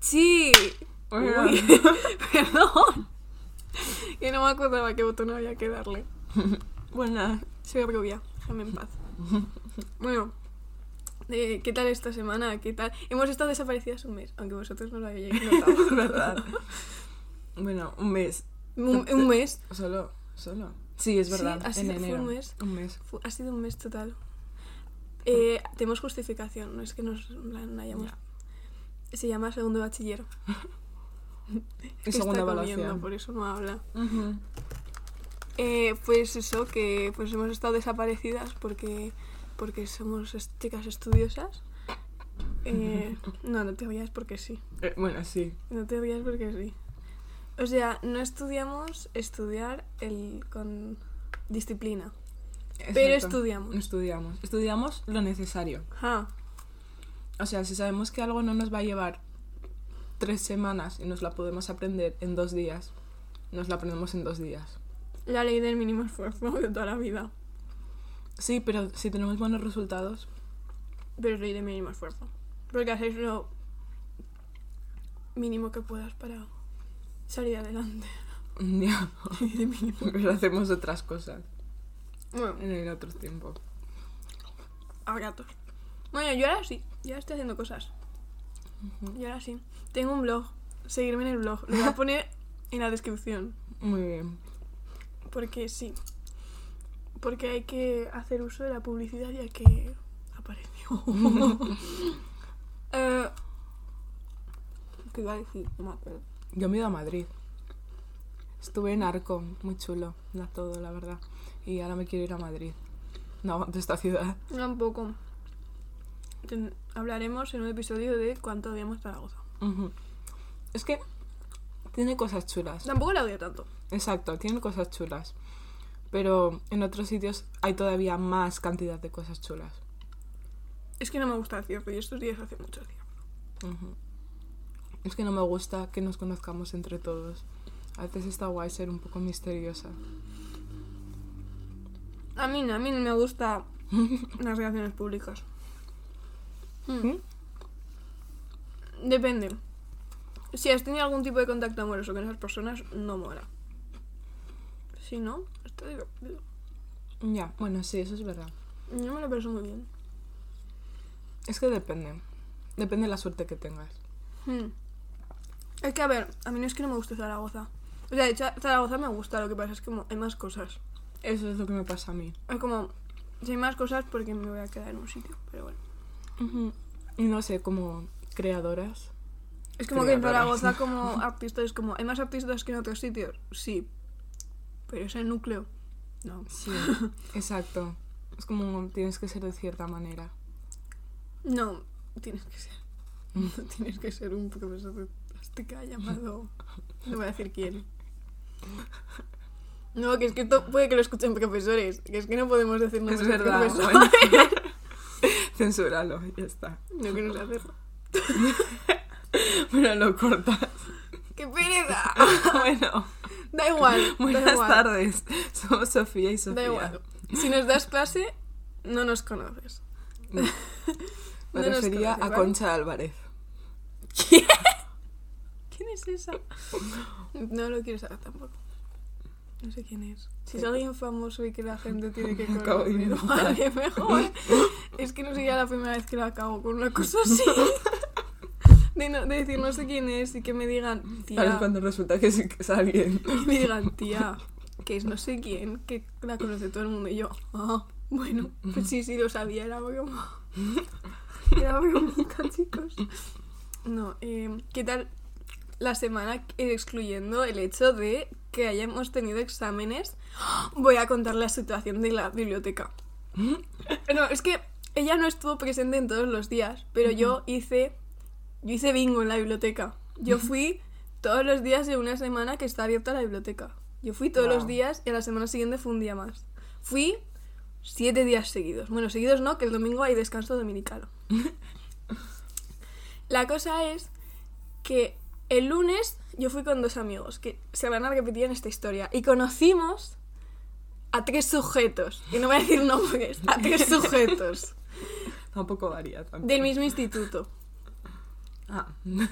Sí. Uy, perdón. Que no me acordaba qué botón había que darle. Bueno, nada. Soy rubia, déjame en paz. Bueno, ¿qué tal esta semana? ¿Qué tal? Hemos estado desaparecidas un mes, aunque vosotros no lo hayáis notado. verdad. Bueno, un mes. un, un mes. Solo, solo. Sí, es verdad. Sí, ha en sido- fue enero. un mes. Un mes. Ha sido un mes total. Eh, tenemos justificación, no es que nos en plan, hayamos... Ya. Se llama segundo bachiller. Y segunda está comiendo, evaluación. por eso no habla. Eh, pues eso, que pues hemos estado desaparecidas porque, porque somos est- chicas estudiosas. Eh, no, no te vayas porque sí. Eh, bueno, sí. No te rías porque sí. O sea, no estudiamos estudiar el con disciplina. Pero estudiamos. Estudiamos. Estudiamos lo necesario. Ah, O sea, si sabemos que algo no nos va a llevar tres semanas y nos la podemos aprender en dos días, nos la aprendemos en dos días. la ley del mínimo esfuerzo de toda la vida. Sí, pero si tenemos buenos resultados, Pero es ley del mínimo esfuerzo. Porque hacéis lo mínimo que puedas para salir adelante. ya. Mínimo. Pero hacemos otras cosas Bueno, en el otro tiempo. a gatos. Bueno, yo ahora sí, ya estoy haciendo cosas. Y ahora sí. Tengo un blog. Seguirme en el blog. Lo voy a poner en la descripción. Muy bien. Porque sí. Porque hay que hacer uso de la publicidad ya que apareció. eh, ¿Qué iba a decir? No me acuerdo. Yo me he ido a Madrid. Estuve en Arco, muy chulo, da todo, la verdad. Y ahora me quiero ir a Madrid. No aguanto esta ciudad. Tampoco. Ten- hablaremos en un episodio de cuánto odiamos Zaragoza. Es que tiene cosas chulas. Tampoco la odio tanto. Exacto, tiene cosas chulas. Pero en otros sitios hay todavía más cantidad de cosas chulas. Es que no me gusta el cierre y estos días hace mucho. Ujú. Es que no me gusta que nos conozcamos entre todos. A veces está guay ser un poco misteriosa. A mí no, a mí no me gusta las relaciones públicas. Hmm. ¿Mm? Depende. Si has tenido algún tipo de contacto amoroso con esas personas, no mola. Si no, está divertido. Ya, bueno, sí, eso es verdad. Yo me lo paso muy bien. Es que depende. Depende de la suerte que tengas. Hmm. Es que, a ver, a mí no es que no me guste Zaragoza. O sea, de hecho, Zaragoza me gusta, lo que pasa es que como hay más cosas. Eso es lo que me pasa a mí. Es como, si hay más cosas, porque me voy a quedar en un sitio, pero bueno. Y no sé, como creadoras. Es como que en. Zaragoza como artistas es como, ¿hay más artistas que en otros sitios? Sí. Pero es el núcleo. No. Sí, exacto. Es como tienes que ser de cierta manera. No, tienes que ser. tienes que ser un profesor de plástica llamado. No voy a decir quién. No, que es que esto puede que lo escuchen profesores. Que es que no podemos decir Es de profesores. bueno. Censúralo, ya está. No, no sé hacerlo. Bueno, lo cortas. ¡Qué pereza! bueno, Da igual. da buenas igual. tardes. Somos Sofía y Sofía. Da igual. Si nos das clase, no nos conoces. Me No refería conoces, a ¿vale? Concha Álvarez. ¿Quién es esa? No lo quiero saber tampoco. No sé quién es. Si es alguien famoso y que la gente tiene que conocer, vale, mejor. Es que no sería la primera vez que la acabo con una cosa así. De, no- de decir no sé quién es y que me digan, ¿Sabes tía, cuando resulta que sí que es alguien? y me digan, tía, que es no sé quién, que la conoce todo el mundo. Y yo, ah, bueno, pues sí, sí, lo sabía, era broma. Era bromita, chicos. No, eh, ¿qué tal la semana excluyendo el hecho de que hayamos tenido exámenes? Voy a contar la situación de la biblioteca. No, es que ella no estuvo presente en todos los días, pero yo hice yo hice bingo en la biblioteca. Yo fui todos los días de una semana que está abierta la biblioteca. Yo fui todos los días y a la semana siguiente fue un día más. Fui siete días seguidos. Bueno, seguidos no, que el domingo hay descanso dominical. La cosa es que el lunes yo fui con dos amigos que se van a repetir en esta historia y conocimos a tres sujetos, y no voy a decir nombres, a tres sujetos Tampoco varía del mismo instituto. Ah,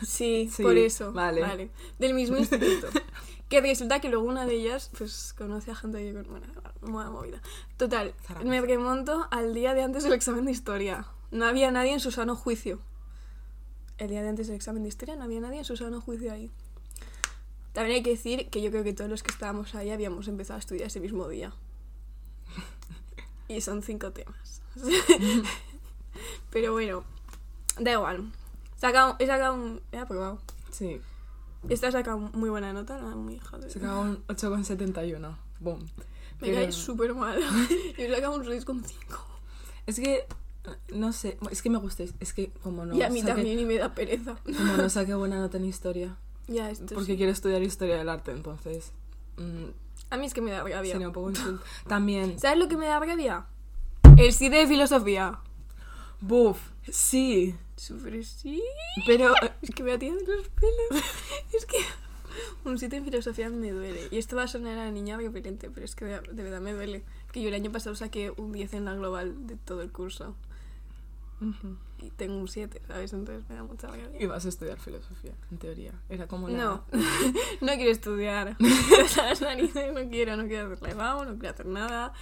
Sí, Sí, por eso. vale. Del mismo instituto. que resulta que luego una de ellas, pues, conoce a gente que... Bueno, buena movida. Total, Zaragoza. me remonto al día de antes del examen de historia. No había nadie en su sano juicio. El día de antes del examen de historia no había nadie en su sano juicio ahí. También hay que decir que yo creo que todos los que estábamos ahí habíamos empezado a estudiar ese mismo día. Y son cinco temas. Pero bueno, da igual. Sacado, he sacado un... He aprobado. sí. Esta ha sacado muy buena nota, la muy hija de... Se acabó un 8,71. Boom. Me Pero- cae súper mal. Yo he sacado un 6,5. Es que, no sé, es que me gusta, es que como no y a mí también y me da pereza. Como no saqué buena nota en historia, Ya, esto porque sí. quiero estudiar historia del arte, entonces mm, A mí es que me da rabia. sería un poco insulto. También, ¿Sabes lo que me da rabia? El 7 de filosofía. buf, sí, Súper sí. pero Es que me atienden los pelos. Es que un 7 en filosofía me duele. Y esto va a sonar a niña repelente, pero es que de, de verdad me duele. Que yo el año pasado saqué un 10 en la global de todo el curso. Y tengo un 7, ¿sabes? Entonces me da mucha rabia. Y vas a estudiar filosofía, en teoría. Era como la... No, no quiero estudiar. Las narices no quiero, no quiero hacer vamos, no quiero hacer nada.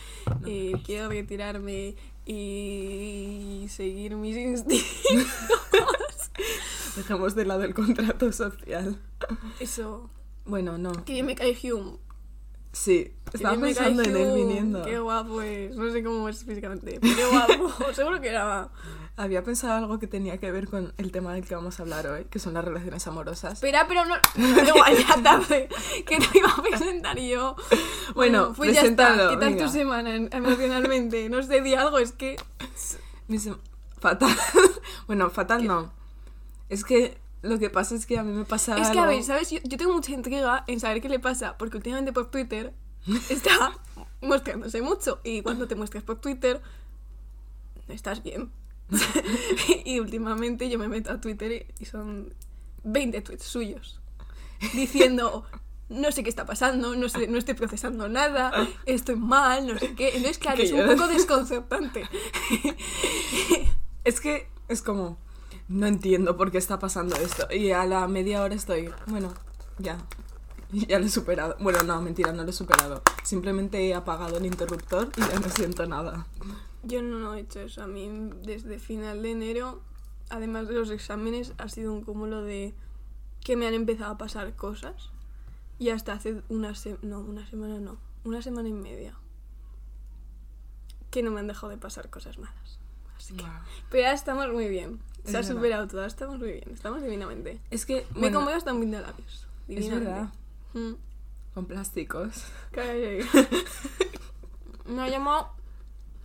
Eh, quiero retirarme y seguir mis instintos. Dejamos de lado el contrato social. Eso. Bueno, no. Que me cae Hume. Sí, estaba pensando en él viniendo. Qué guapo es. No sé cómo es físicamente. Pero qué guapo. Seguro que era. Había pensado algo que tenía que ver con el tema del que vamos a hablar hoy, que son las relaciones amorosas. Espera, pero no. No, igual, ya tarde. Que te iba a presentar yo. Bueno, pues ya está. ¿Qué tal venga. tu semana en- emocionalmente? No sé, di algo, es que. Mi Fatal. bueno, fatal no. Es que lo que pasa es que a mí me pasa Es que, algo- a ver, ¿sabes? Yo, yo tengo mucha intriga en saber qué le pasa, porque últimamente por Twitter está mostrándose mucho. Y cuando te muestras por Twitter, estás bien. y últimamente yo me meto a Twitter y son 20 tweets suyos diciendo. No sé qué está pasando, no, sé, no estoy procesando nada, estoy mal, no sé qué. Entonces, claro, Que es yo- un poco desconcertante. Es que es como, no entiendo por qué está pasando esto. Y a la media hora estoy, bueno, ya. Ya lo he superado. Bueno, no, mentira, no lo he superado. Simplemente he apagado el interruptor y ya no siento nada. Yo no he hecho eso. A mí desde final de enero, además de los exámenes, ha sido un cúmulo de que me han empezado a pasar cosas. Y hasta hace una semana, no, una semana no, una semana y media. Que no me han dejado de pasar cosas malas. Así que... Pero ya estamos muy bien. Es Se ha verdad. superado todo, estamos muy bien, estamos divinamente. Es que, Me bueno, como hasta un de labios. es verdad, Mm. con plásticos. Cállate. Me ha llamado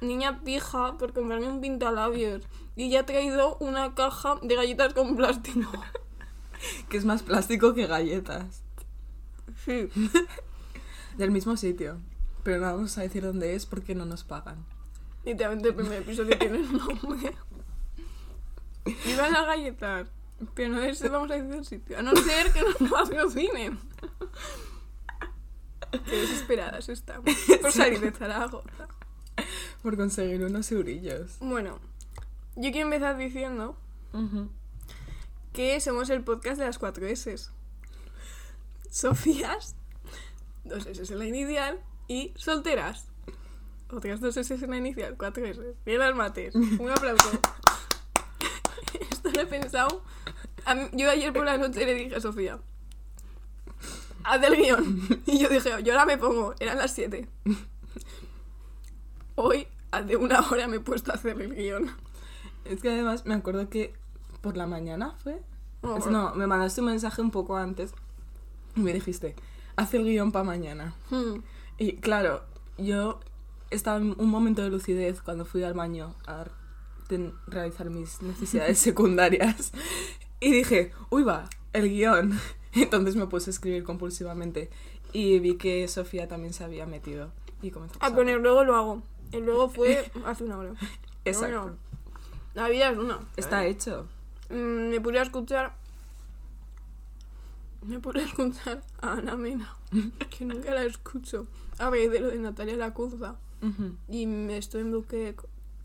niña pija por comprarme un pintalabios y ya ha traído una caja de galletas con plástico. Que es más plástico que galletas. Sí. Del mismo sitio. Pero no vamos a decir dónde es porque no nos pagan. Literalmente el primer episodio tiene el nombre. Iban las galletas. Pero no es, vamos a decir el sitio. A no ser que nos patrocinen. Qué desesperadas estamos. Por salir de Zaragoza. Por conseguir unos eurillos. Bueno, yo quiero empezar diciendo que somos el podcast de las cuatro S. Sofías, dos S en la inicial y solteras. Otras dos S en la inicial, cuatro S. Bien las mates. Un aplauso. Esto lo he pensado. A mí- yo ayer por la noche le dije a Sofía, haz el guion. Y yo dije, yo ahora me pongo, eran las 7. Hoy, hace una hora me he puesto a hacer el guion. Es que además me acuerdo que por la mañana fue. Oh, Es- no, me mandaste un mensaje un poco antes y me dijiste, haz el guion para mañana. hmm. Y claro, yo estaba en un momento de lucidez cuando fui al baño a realizar mis necesidades secundarias y dije, uy va, el guion. Entonces me puse a escribir compulsivamente y vi que Sofía también se había metido y comenzó Ah, con el luego lo hago. El luego fue hace una hora. Exacto. bueno, la vida es una. Está hecho. Mm, Me puse a escuchar. Me puse a escuchar a Ana Mena, que nunca la escucho. A ver, de lo de Natalia Lacunza. Ujú. Y me estoy en bucle.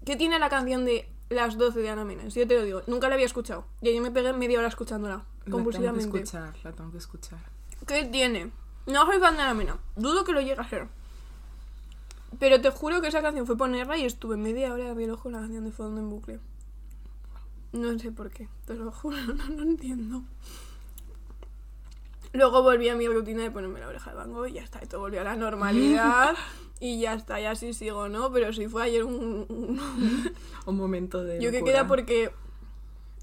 ¿Qué tiene la canción de Las 12 de Ana Menas, yo te lo digo. Nunca la había escuchado. Y yo me pegué media hora escuchándola, La tengo que compulsivamente. escuchar, la tengo que escuchar. ¿Qué tiene? No soy fan de Ana Mena. Dudo que lo llegue a ser. Pero te juro que esa canción fue ponerla y estuve media hora de ojo la canción de fondo en bucle. No sé por qué, te lo juro, no lo entiendo. Luego volví a mi rutina de ponerme la oreja de bango y ya está, y todo volvió a la normalidad y ya está, y así sigo, ¿no? Pero sí fue ayer un... un- Un momento de. Yo que queda porque...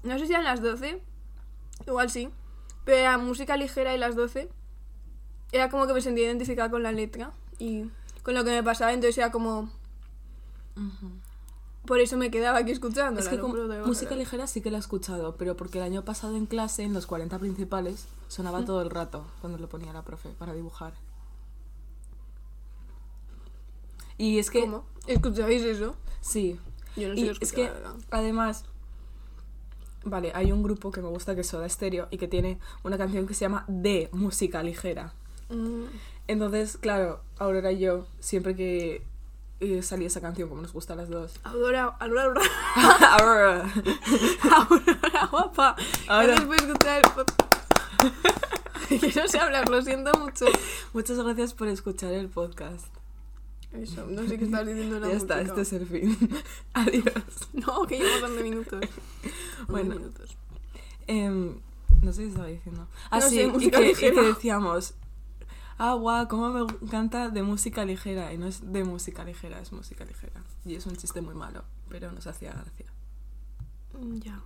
No sé si eran las 12, igual sí, pero era música ligera y las 12 era como que me sentía identificada con la letra y con lo que me pasaba, entonces era como... Por eso me quedaba aquí escuchándola. Es que como- música ligera sí que la he escuchado, pero porque el año pasado en clase, en los 40 principales, sonaba todo el rato cuando lo ponía la profe para dibujar. Y es que. ¿Cómo? ¿Escucháis eso? Sí. Yo no sé Y lo es que, además. Vale, hay un grupo que me gusta que es Soda Stereo y que tiene una canción que se llama De Música Ligera. Mm, Entonces, claro, Aurora y yo, siempre que eh, salía esa canción, como nos gusta a las dos. Aurora, Aurora, Aurora. Aurora, guapa. Ahora. Gracias por escuchar el podcast. que no sé hablar, lo siento mucho. Muchas gracias por escuchar el podcast. Eso, no sé qué estás diciendo. la ya está, este es el fin. Adiós. No, que llevamos 11 minutos. 11 Bueno. minutos. Em, no sé qué estaba diciendo. Ah, No sí, sé, y, que, y que decíamos, ah, guau, cómo me encanta de música ligera. Y no es de música ligera, es música ligera. Y es un chiste muy malo, pero nos hacía gracia. Mm, Ya.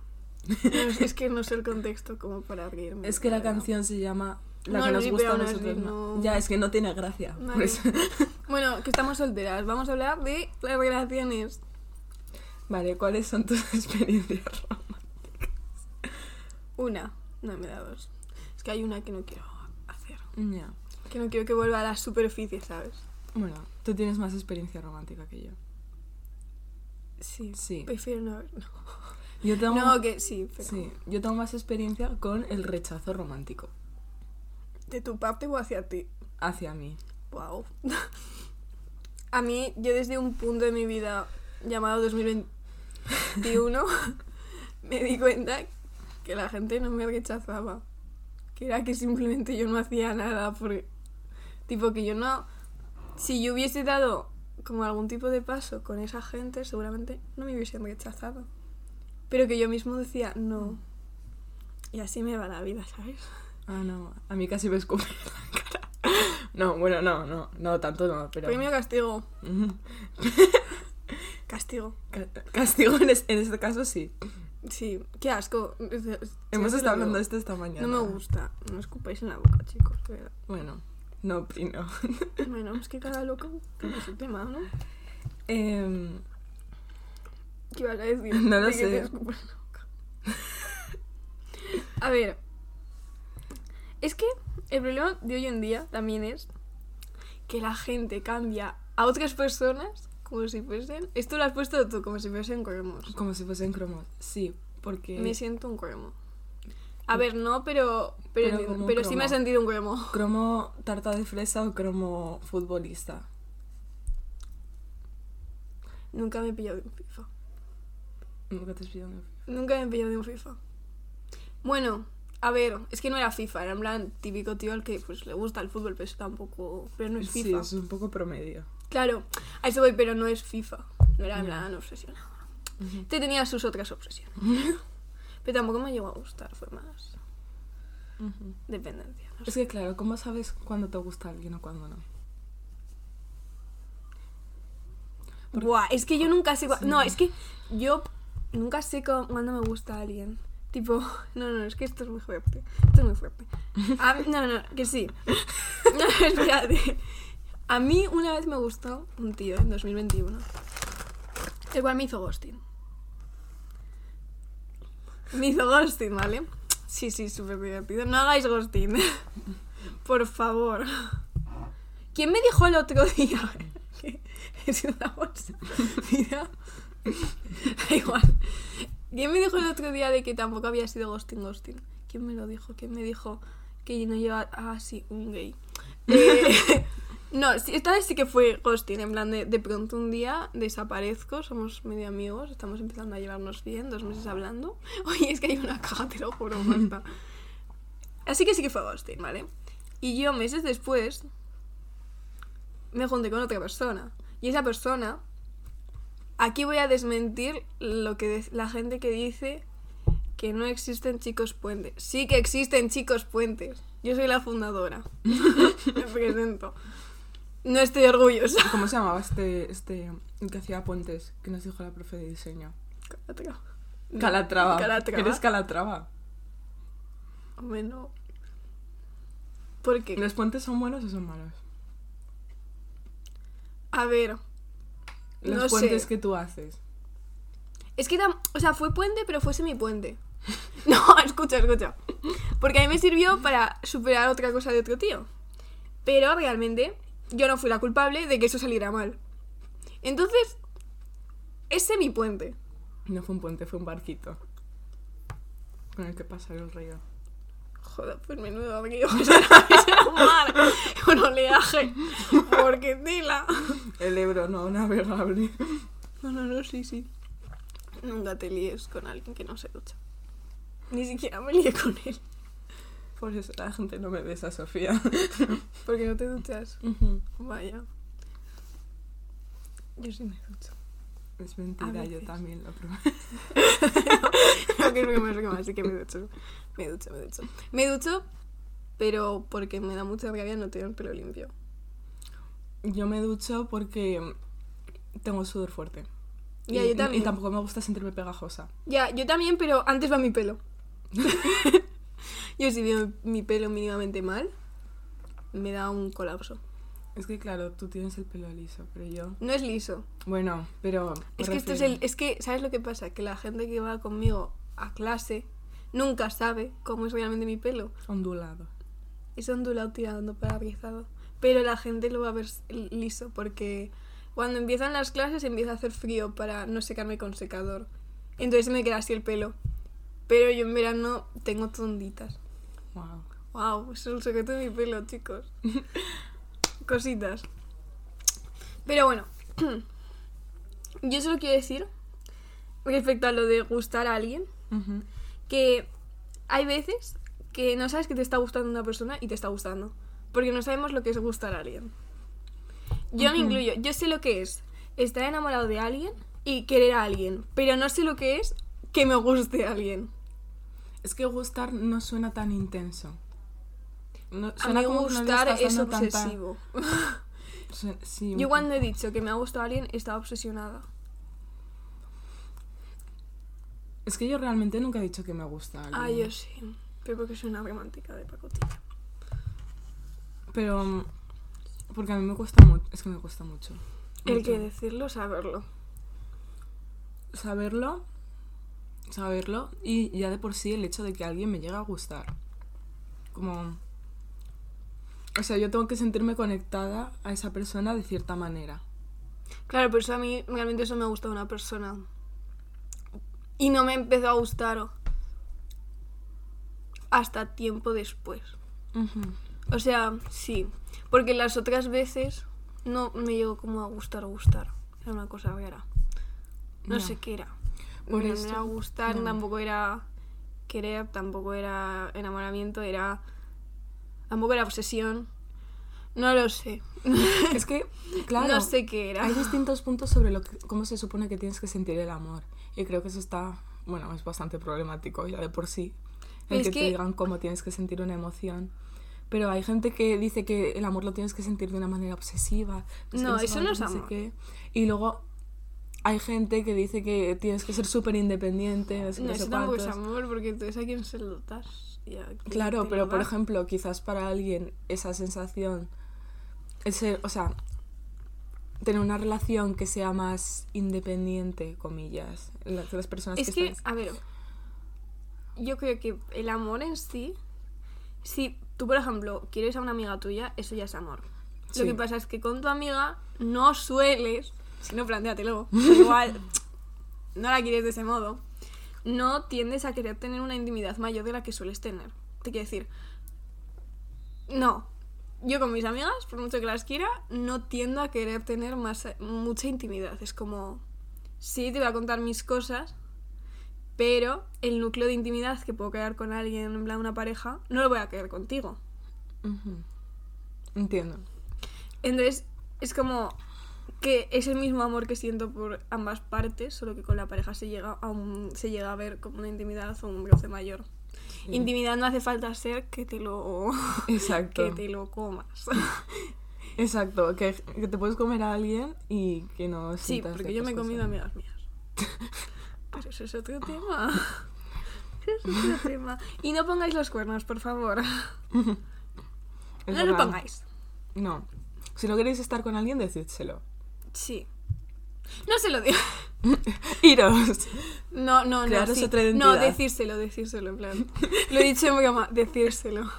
No, es, que no sé el contexto como para reírme. Es que la canción se llama La No, que nos gusta a nosotros. no. no- Ya, es que no tiene gracia. por Vale. eso. Bueno, que estamos solteras. Vamos a hablar de las relaciones. Vale, ¿cuáles son tus experiencias románticas? Una. No, me da dos. Es que hay una que no quiero hacer. Ya. Que no quiero que vuelva a la superficie, ¿sabes? Bueno, tú tienes más experiencia romántica que yo. Sí. Sí. Prefiero no. No, Yo tengo, No, que sí, pero. sí, yo tengo más experiencia con el rechazo romántico ¿De tu parte o hacia ti? hacia mí. Wow. A mí, yo desde un punto de mi vida llamado 2021 me di cuenta que la gente no me rechazaba. Que era que simplemente yo no hacía nada porque... Tipo que yo no... Si yo hubiese dado como algún tipo de paso con esa gente, seguramente no me hubiesen rechazado. Pero que yo mismo decía, no. Y así me va la vida, ¿sabes? Ah, no, a mí casi me escupe en la cara. No, bueno, no, no, no, tanto no, pero... Premio castigo. Castigo. Ca- Castigo en, es- en este caso sí. Sí, qué asco. Hemos sí, estado hablando de esto esta mañana. No me gusta. No escupáis en la boca, chicos. verdad. Bueno, no opino. Bueno, es que cada loco tiene su tema, ¿no? Em, ¿Qué ibas a decir? No lo De sé. A ver. Es que el problema de hoy en día también es que la gente cambia a otras personas como si fuesen... Esto lo has puesto tú, como si fuesen cromos. como si fuesen cromos. Sí, porque... Me siento un cromo. A ver, no, pero... Pero, un sí me he sentido un cromo. ¿Cromo tarta de fresa o cromo futbolista? Nunca me he pillado de un FIFA. Nunca te has pillado una- Nunca me he pillado de un FIFA. Bueno, a ver, es que no era FIFA, era en plan típico tío al que pues le gusta el fútbol, pero eso tampoco. Pero no es Sí, FIFA. es un poco promedio. Claro, a eso voy, pero no es FIFA. No era en plan obsesionado. Te tenía sus otras obsesiones. pero tampoco me llegó a gustar, fue más dependencia. no Es sé. que claro, ¿cómo sabes cuándo te gusta alguien o cuándo no? por- Buah, es que yo nunca sé. Sí. No, es que yo nunca sé cu- cuándo me gusta alguien. Tipo, no, no, es que esto es muy fuerte. Esto es muy fuerte. A mí- no, no, que sí. No, espérate. A mí una vez me gustó un tío en 2021. El cual me hizo ghosting. Me hizo ghosting, ¿vale? Sí, sí, súper divertido. No hagáis ghosting. Por favor. ¿Quién me dijo el otro día? que es una bolsa. Mira. Da igual. ¿Quién me dijo el otro día de que tampoco había sido ghosting ghosting? ¿Quién me lo dijo? ¿Quién me dijo que no lleva... Ah, sí, un gay. Eh, No, esta vez sí que fue ghosting, en plan de, de pronto un día desaparezco, somos medio amigos, estamos empezando a llevarnos bien, dos meses hablando. Oye, es que hay una caja, te lo juro, basta. Así que sí que fue ghosting, ¿vale? Y yo meses después me junté con otra persona. Y esa persona, aquí voy a desmentir lo que de- la gente que dice que no existen chicos puentes. Sí que existen chicos puentes. Yo soy la fundadora. me presento. No estoy orgullosa. ¿Cómo se llamaba este, este, el que hacía puentes, que nos dijo la profe de diseño? Calatrava. Calatrava. Calatrava. ¿Qué eres Calatrava? Hombre, no. ¿Por qué? ¿Los puentes son buenos o son malos? A ver. Los No puentes sé. que tú haces. Es que, o sea, fue puente, pero fue semipuente. No, escucha, escucha. Porque a mí me sirvió para superar otra cosa de otro tío. Pero realmente yo no fui la culpable de que eso saliera mal. Entonces, es semipuente. No fue un puente, fue un barquito. Con el que pasar el río. Joder, pues menudo río. Mar con oleaje. Porque tela. El Ebro no navegable. No, no, no, sí, sí. Nunca te líes con alguien que no se ducha. Ni siquiera me lié con él. Por eso la gente no me besa, Sofía. Porque no te duchas. Vaya. Yo sí me ducho. es mentira, yo también lo probé. No, que es broma, es broma, sí que me ducho. Me ducho, me ducho. Me ducho, pero porque me da mucha rabia no tener el pelo limpio. Yo me ducho porque tengo sudor fuerte. Ya, y, yo también. y tampoco me gusta sentirme pegajosa. Ya, yo también, pero antes va mi pelo. yo si veo mi pelo mínimamente mal, me da un colapso. Es que claro, tú tienes el pelo liso, pero yo... No es liso. Bueno, pero... Es que esto es el. Es que, ¿sabes lo que pasa? Que la gente que va conmigo a clase nunca sabe cómo es realmente mi pelo. Ondulado. Es ondulado tirando para rizado. Pero la gente lo va a ver liso porque cuando empiezan las clases empieza a hacer frío para no secarme con secador. Entonces me queda así el pelo. Pero yo en verano tengo tonditas. Wow. Wow, es el secreto de mi pelo, chicos. Cositas. Pero bueno, yo solo quiero decir, respecto a lo de gustar a alguien, que hay veces que no sabes que te está gustando una persona y te está gustando. Porque no sabemos lo que es gustar a alguien. Yo me Ujú. incluyo, yo sé lo que es estar enamorado de alguien y querer a alguien, pero no sé lo que es que me guste a alguien. Es que gustar no suena tan intenso. No, A suena mí como no le gustar es tanta- obsesivo. Sí, Yo cuando he dicho que me ha gustado alguien, estaba obsesionada. Es que yo realmente nunca he dicho que me gusta alguien. Ah, yo sí. Pero porque soy una romántica de pacotilla. Pero... Porque a mí me cuesta mucho. Es que me cuesta mucho. El que decirlo, saberlo. Saberlo. Saberlo. Y ya de por sí el hecho de que alguien me llegue a gustar. Como... O sea, yo tengo que sentirme conectada a esa persona de cierta manera. Claro, por eso a mí realmente eso me ha gustado una persona. Y no me empezó a gustar hasta tiempo después. O sea, sí. Porque las otras veces no me llegó como a gustar gustar. Era una cosa rara. No sé qué era. Por no eso- era gustar, ya. tampoco era querer, tampoco era enamoramiento, era... Tampoco era obsesión. No lo sé. Es que, claro, No sé qué era. hay distintos puntos sobre lo que, cómo se supone que tienes que sentir el amor. Y creo que eso está, bueno, es bastante problemático ya de por sí. El Es que, te que- digan cómo tienes que sentir una emoción. Pero hay gente que dice que el amor lo tienes que sentir de una manera obsesiva. No, eso no es amor. Y luego hay gente que dice que tienes que ser súper independiente. No sé, No, eso tampoco es amor, porque entonces a quién se lo das. y a quién Claro, pero por ejemplo, quizás para alguien esa sensación, ese, o sea, tener una relación que sea más independiente, comillas, las, las personas Es que, que, están- a ver, yo creo que el amor en sí, si tú, por ejemplo, quieres a una amiga tuya, eso ya es amor. Sí. Lo que pasa es que con tu amiga no sueles, si no, plantéatelo, pero igual no la quieres de ese modo, no tiendes a querer tener una intimidad mayor de la que sueles tener. Te quiero decir, no. yo con mis amigas, por mucho que las quiera, no tiendo a querer tener más, mucha intimidad. Es como, sí, te voy a contar mis cosas, pero el núcleo de intimidad que puedo crear con alguien, en plan una pareja, no lo voy a crear contigo. Entiendo. Entonces, es como que es el mismo amor que siento por ambas partes, solo que con la pareja se llega a, un- se llega a ver como una intimidad o un roce mayor. Sí. Intimidad no hace falta ser que te lo, Exacto. que te lo comas. Exacto, que, que te puedes comer a alguien y que no Sí, porque yo me he comido cosas. amigas mías. Pero eso es otro tema. Eso es otro tema. Y no pongáis los cuernos, por favor. Es no lo pongáis. No. Si no queréis estar con alguien, decídselo. Sí. No se lo digo. Iros. No, no, no. Sí. otra No, decírselo, decírselo, en plan. Lo he dicho en broma, decírselo.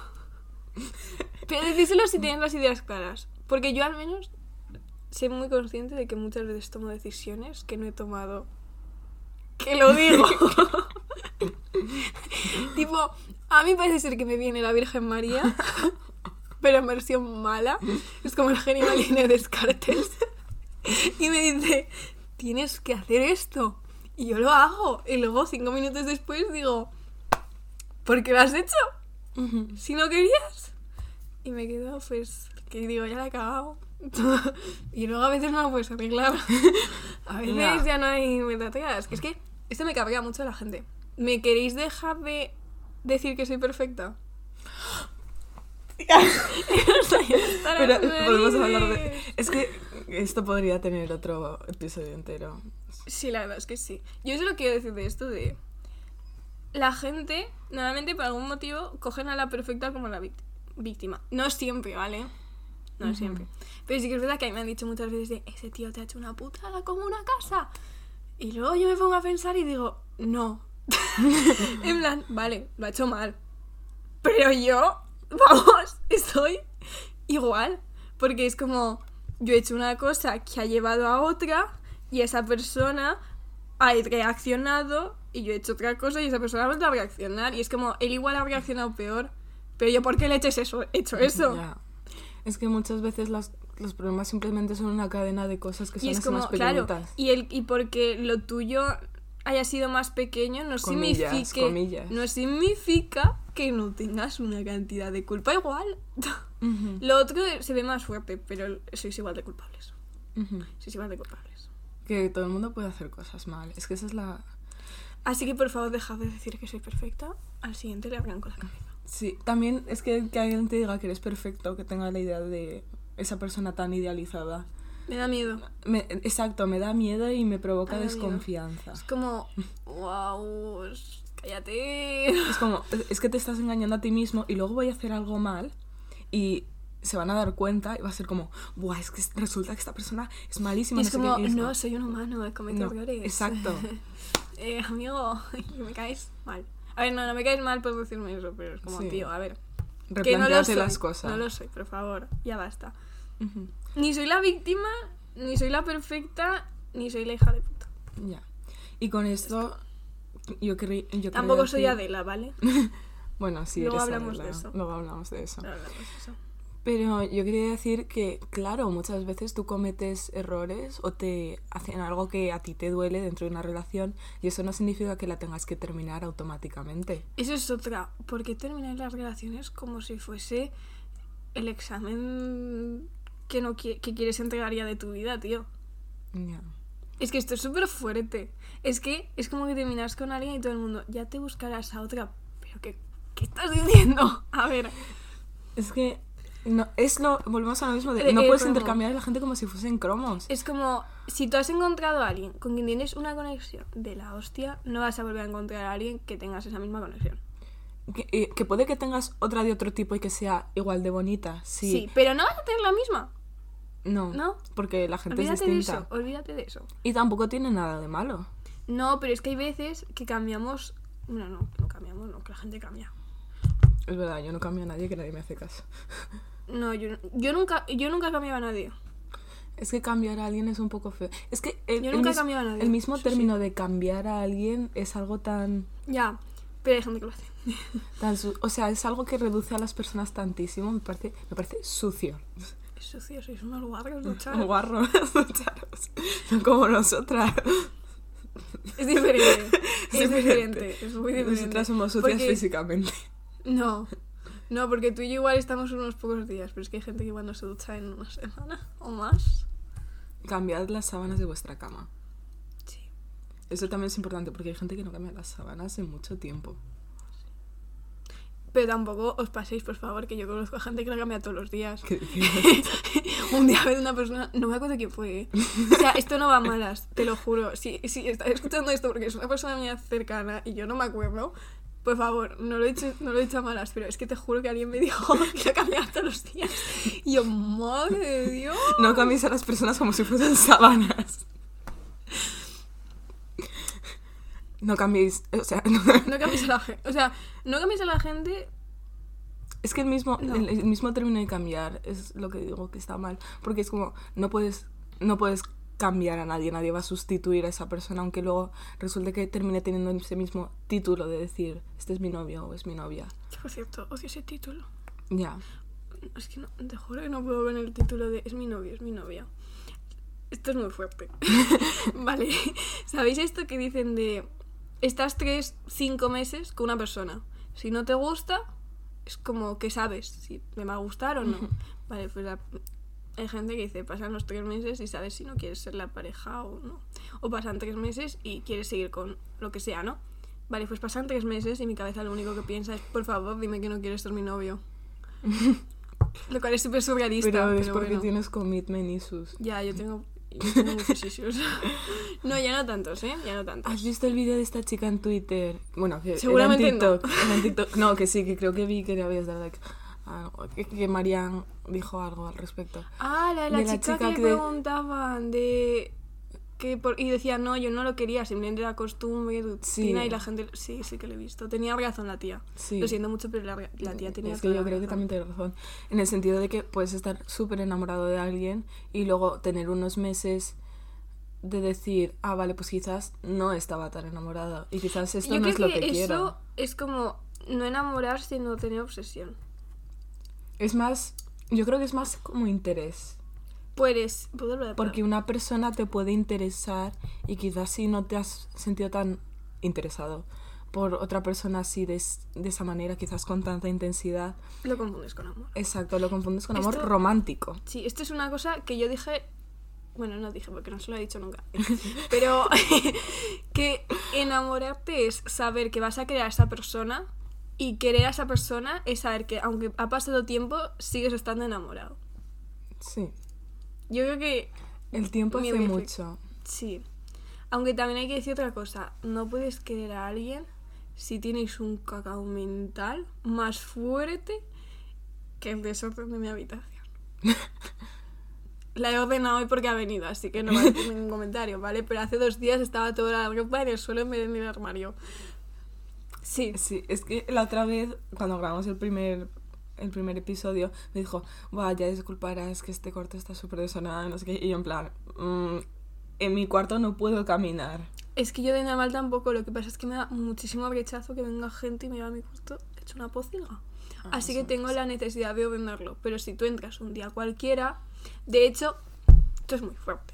Pero decírselo si tienes las ideas claras. Porque yo al menos soy muy consciente de que muchas veces tomo decisiones que no he tomado. Que lo digo. tipo, a mí parece ser que me viene la Virgen María, pero en versión mala. Es como el genio de Descartes. Y me dice, tienes que hacer esto. Y yo lo hago. Y luego, cinco minutos después, digo, ¿por qué lo has hecho? Si no querías. Y me quedo, pues, que digo, ya la he cagado. y luego a veces no lo puedes arreglar. A veces Ya. ya no hay. Que es que esto me cabrea mucho a la gente. ¿Me queréis dejar de decir que soy perfecta? Pero podemos hablar de... Es que esto podría tener otro episodio entero. Sí, la verdad es que sí. Yo solo quiero decir de esto de... La gente, normalmente por algún motivo, cogen a la perfecta como la víct- víctima. No siempre, ¿vale? No Ujú. siempre. Pero sí que es verdad que a mí me han dicho muchas veces de... Ese tío te ha hecho una putada como una casa. Y luego yo me pongo a pensar y digo... No. en plan, vale, lo ha hecho mal. Pero yo, vamos, estoy igual. Porque es como, yo he hecho una cosa que ha llevado a otra y esa persona ha reaccionado y yo he hecho otra cosa y esa persona ha vuelto a reaccionar. Y es como, él igual ha reaccionado peor. Pero yo, ¿por qué le he hecho eso? hecho eso? Ya. Es que muchas veces las- los problemas simplemente son una cadena de cosas que son Y es así como, más claro, pequeñitas. y, el, y porque lo tuyo haya sido más pequeño no Comillas, significa, comillas. no significa que no tengas una cantidad de culpa igual. Lo otro se ve más fuerte, pero sois igual de culpables. Sois igual de culpables. Que todo el mundo puede hacer cosas mal. Es que esa es la... Así que por favor dejad de decir que soy perfecta. Al siguiente le arranco la cabeza. Sí, también es que, que alguien te diga que eres perfecto, que tenga la idea de esa persona tan idealizada. Me da miedo. Me- exacto, me da miedo y me provoca Me da miedo. desconfianza. Es como, wow, cállate. Es como, es que te estás engañando a ti mismo y luego voy a hacer algo mal y se van a dar cuenta y va a ser como, buah, es que resulta que esta persona es malísima. Y no es sé qué", como, es no, soy un humano, cometo No, errores. exacto. eh, amigo, me caes mal. A ver, no, no me caes mal por decirme eso, pero es como, Sí. tío, a ver. Que no lo replantéate soy, las cosas. No lo soy, por favor, ya basta. Ni soy la víctima, ni soy la perfecta, ni soy la hija de puta. Ya. Y con esto, yo, Tampoco soy Adela, ¿vale? Bueno, sí, Luego eres hablamos de eso. Luego hablamos de eso. No hablamos de eso. Pero yo quería decir que, claro, muchas veces tú cometes errores o te hacen algo que a ti te duele dentro de una relación y eso no significa que la tengas que terminar automáticamente. Eso es otra. ¿Por qué terminar las relaciones como si fuese el examen que, no qui- que quieres entregar ya de tu vida, tío? Ya. Es que esto es súper fuerte. Es que es como que terminas con alguien y todo el mundo, ya te buscarás a otra. Pero ¿qué, qué estás diciendo? A ver, Es que no, es lo, volvemos a lo mismo de Eh, no eh, puedes cromo. intercambiar a la gente como si fuesen cromos. es como si tú has encontrado a alguien con quien tienes una conexión de la hostia, no vas a volver a encontrar a alguien que tengas esa misma conexión. Que, eh, que puede que tengas otra de otro tipo y que sea igual de bonita, sí. Sí, pero no vas a tener la misma. No, ¿No? porque la gente Olvídate es de distinta. eso, olvídate de eso. Y tampoco tiene nada de malo. No, pero es que hay veces que cambiamos. No, no, no cambiamos, no, que la gente cambia. Es verdad, yo no cambio a nadie que nadie me hace caso. No, yo, yo nunca yo nunca cambiaba a nadie. Es que cambiar a alguien es un poco feo. Es que el, Yo nunca mis- a nadie, el mismo sí. término de cambiar a alguien es algo tan... Ya, Pero hay gente que lo hace. Tan su- o sea, es algo que reduce a las personas tantísimo. Me parece, me parece sucio. Es sucio, sois unos guarros duchados. Guarros, ducharos. No como nosotras. Es diferente. Es diferente. diferente. Es muy diferente. Nosotras somos sucias Porque- físicamente. No. No, porque tú y yo igual estamos unos pocos días, pero es que hay gente que no se ducha en una semana o más. Cambiad las sábanas de vuestra cama. Sí. Eso también es importante porque hay gente que no cambia las sábanas en mucho tiempo. Pero tampoco os paséis, por favor, que yo conozco a gente que la cambia todos los días. Un día vez una persona, no me acuerdo quién fue. O sea, esto no va a malas, te lo juro. Si, si estás escuchando esto porque es una persona mía cercana y yo no me acuerdo, por favor, no lo he dicho, no lo he dicho a malas, pero es que te juro que alguien me dijo que la cambiaba todos los días. Y yo, madre de Dios. No cambies a las personas como si fuesen sábanas. No cambiéis, o sea, no- No cambies a la gente. O sea, no cambies a la gente. es que el mismo, No. el, el mismo término de cambiar es lo que digo que está mal, porque es como, no puedes, no puedes cambiar a nadie, nadie va a sustituir a esa persona, aunque luego resulte que termine teniendo ese mismo título de decir, este es mi novio o es mi novia. Por cierto, odio ese título. Ya. Es que no, te juro que no puedo ver el título de Es mi novio, es mi novia. Esto es muy fuerte. vale. ¿Sabéis esto que dicen de estás tres, cinco meses con una persona? Si no te gusta, es como que sabes si me va a gustar o no. Vale, pues la- hay gente que dice pasan los tres meses y sabes si no quieres ser la pareja o no. O pasan tres meses y quieres seguir con lo que sea, ¿no? Vale, pues pasan tres meses y mi cabeza lo único que piensa es, por favor, dime que no quieres ser mi novio. Lo cual es súper surrealista. Pero, Pero, es porque bueno. tienes commitment issues. Ya, yo tengo, no, ya no tantos, ¿eh? Ya no tantos. ¿Has visto el vídeo de esta chica en Twitter? Bueno, que Seguramente era en TikTok. era en TikTok. No, que sí, que creo que vi que le habías dado like. algo, que, que Marian dijo algo al respecto. Ah, la de la, de la chica, chica que, preguntaban de... Que por, y decía, no, yo no lo quería, simplemente era costumbre, rutina, Sí. y la gente... Sí, sí que lo he visto. Tenía razón la tía. Sí. Lo siento mucho, pero la, la tía tenía Es que yo creo que también tienes razón. En el sentido de que puedes estar súper enamorado de alguien y luego tener unos meses de decir, ah, vale, pues quizás no estaba tan enamorada y quizás esto Yo no creo es lo que, que, eso quiero. es como no enamorarse, sino tener obsesión. Es más, yo creo que es más como interés. Puedes... Porque una persona te puede interesar y quizás si no te has sentido tan interesado por otra persona así de, es- de esa manera, quizás con tanta intensidad. Lo confundes con amor. Exacto, lo confundes con amor romántico. Sí, esto es una cosa que yo dije. Bueno, no dije porque no se lo he dicho nunca. Pero que enamorarte es saber que vas a querer a esa persona y querer a esa persona es saber que aunque ha pasado tiempo, sigues estando enamorado. Sí. Yo creo que El tiempo hace mucho. sí. Aunque también hay que decir otra cosa. No puedes querer a alguien si tienes un cacao mental más fuerte que el desorden de mi habitación. La he ordenado hoy porque ha venido, así que no va a decir ningún comentario, ¿vale? Pero hace dos días estaba toda la ropa en el suelo en vez de en el armario. Sí, Sí, es que la otra vez, cuando grabamos el primer, el primer episodio, me dijo, vaya, disculparás que este cuarto está súper desordenado, no sé qué. Y yo en plan, "Mm, en mi cuarto no puedo caminar. es que yo de normal tampoco, lo que pasa es que me da muchísimo rechazo que venga gente y me va a mi cuarto hecho una pocilga. Ah, Así que tengo sí. la necesidad de ordenarlo. Pero si tú entras un día cualquiera, de hecho, esto es muy fuerte.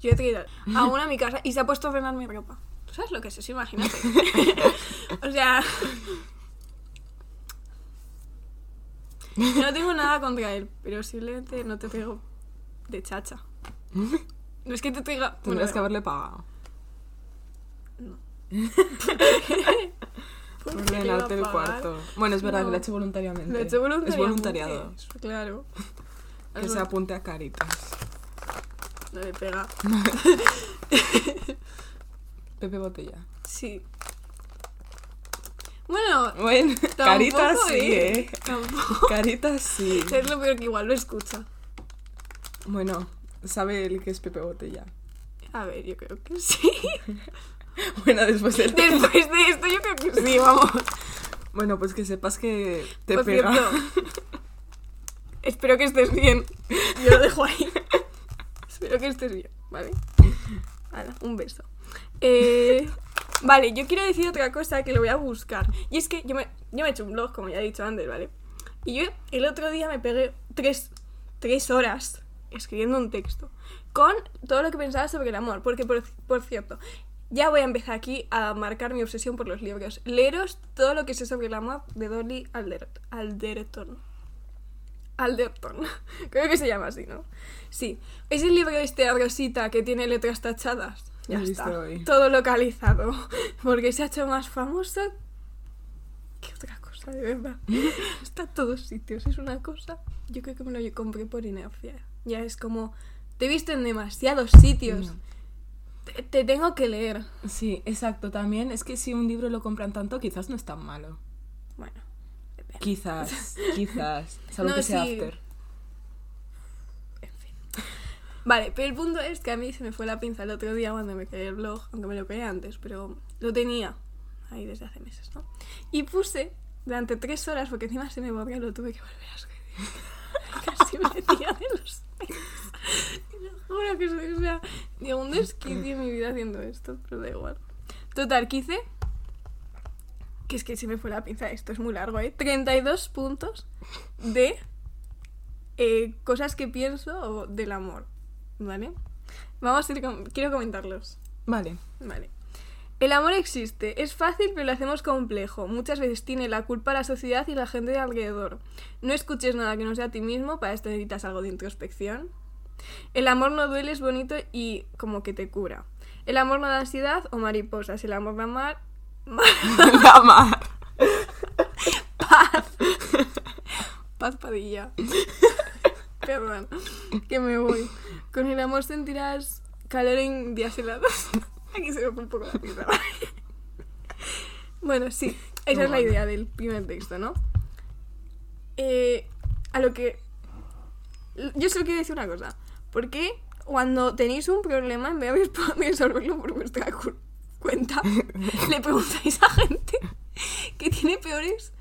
Yo he traído a una a mi casa y se ha puesto a ordenar mi ropa. ¿Tú sabes lo que es eso? Imagínate. o sea... No tengo nada contra él, pero simplemente no te pego de chacha. No es que te pega... Tendrías que bueno, haberle pagado. No. Por cuarto. Bueno, es verdad No. que lo ha hecho voluntariamente. Lo he hecho voluntariamente. Es voluntariado. Claro. Que se apunte a caritas. No le pega. Pepe Botella. Sí. Bueno, Bueno, caritas tampoco, sí, ¿eh? Tampoco. Caritas sí. Es lo peor que igual lo escucha. Bueno, sabe él que es Pepe Botella. A ver, yo creo que sí. Bueno, después del... Después de esto, yo creo que sí, vamos. Bueno, pues que sepas que te Por pega. cierto, espero que estés bien. Yo lo dejo ahí. espero que estés bien, ¿vale? Hala, un beso. Eh, Vale, yo quiero decir otra cosa que lo voy a buscar. Y es que yo me, yo me he hecho un blog, como ya he dicho antes, ¿vale? Y yo el otro día me pegué tres, tres horas escribiendo un texto con todo lo que pensaba sobre el amor. Porque, por, por cierto, ya voy a empezar aquí a marcar mi obsesión por los libros. Leeros todo lo que sé sobre el amor de Dolly Alder Alderton. Alderton. Creo que se llama así, ¿no? Sí. Es el libro este Rosita que tiene letras tachadas. Ya está. hoy. Todo localizado. Porque se ha hecho más famoso que otra cosa, de verdad. Está en todos sitios. Es una cosa. Yo creo que me lo compré por inercia. Ya es como. Te he visto en demasiados sitios. No. Te, te tengo que leer. Sí, exacto. También es que si un libro lo compran tanto, quizás no es tan malo. Bueno, depende. Quizás, quizás. Salvo No, que sea sí. after. En fin. Vale, pero el punto es que a mí se me fue la pinza el otro día cuando me creé el blog, aunque me lo creé antes, pero lo tenía ahí desde hace meses, ¿no? Y puse durante tres horas, porque encima se me borró, lo tuve que volver a escribir. Casi me metía de los juro que soy, o sea, digo, un desquicio mi vida haciendo esto, pero da igual. Total, que hice que es que se me fue la pinza, esto es muy largo, ¿eh? 32 puntos de eh, cosas que pienso del amor, ¿vale? Vamos a ir con... Quiero comentarlos, Vale. ¿vale? El amor existe, es fácil pero lo hacemos complejo. Muchas veces tiene la culpa la sociedad y la gente de alrededor. No escuches nada que no sea a ti mismo, para esto necesitas algo de introspección. El amor no duele, es bonito y como que te cura. El amor no da ansiedad o mariposas. El amor da mar... La mar. Paz. Paz Padilla. Perdón, que me voy. Con el amor sentirás calor en días helados. Aquí se me fue un poco la pinza. Bueno, sí, esa es la idea del primer texto, ¿no? Eh, a lo que... Yo solo quiero decir una cosa. ¿Por qué cuando tenéis un problema, en vez de resolverlo por vuestra cu- cuenta, le preguntáis a gente que tiene peores...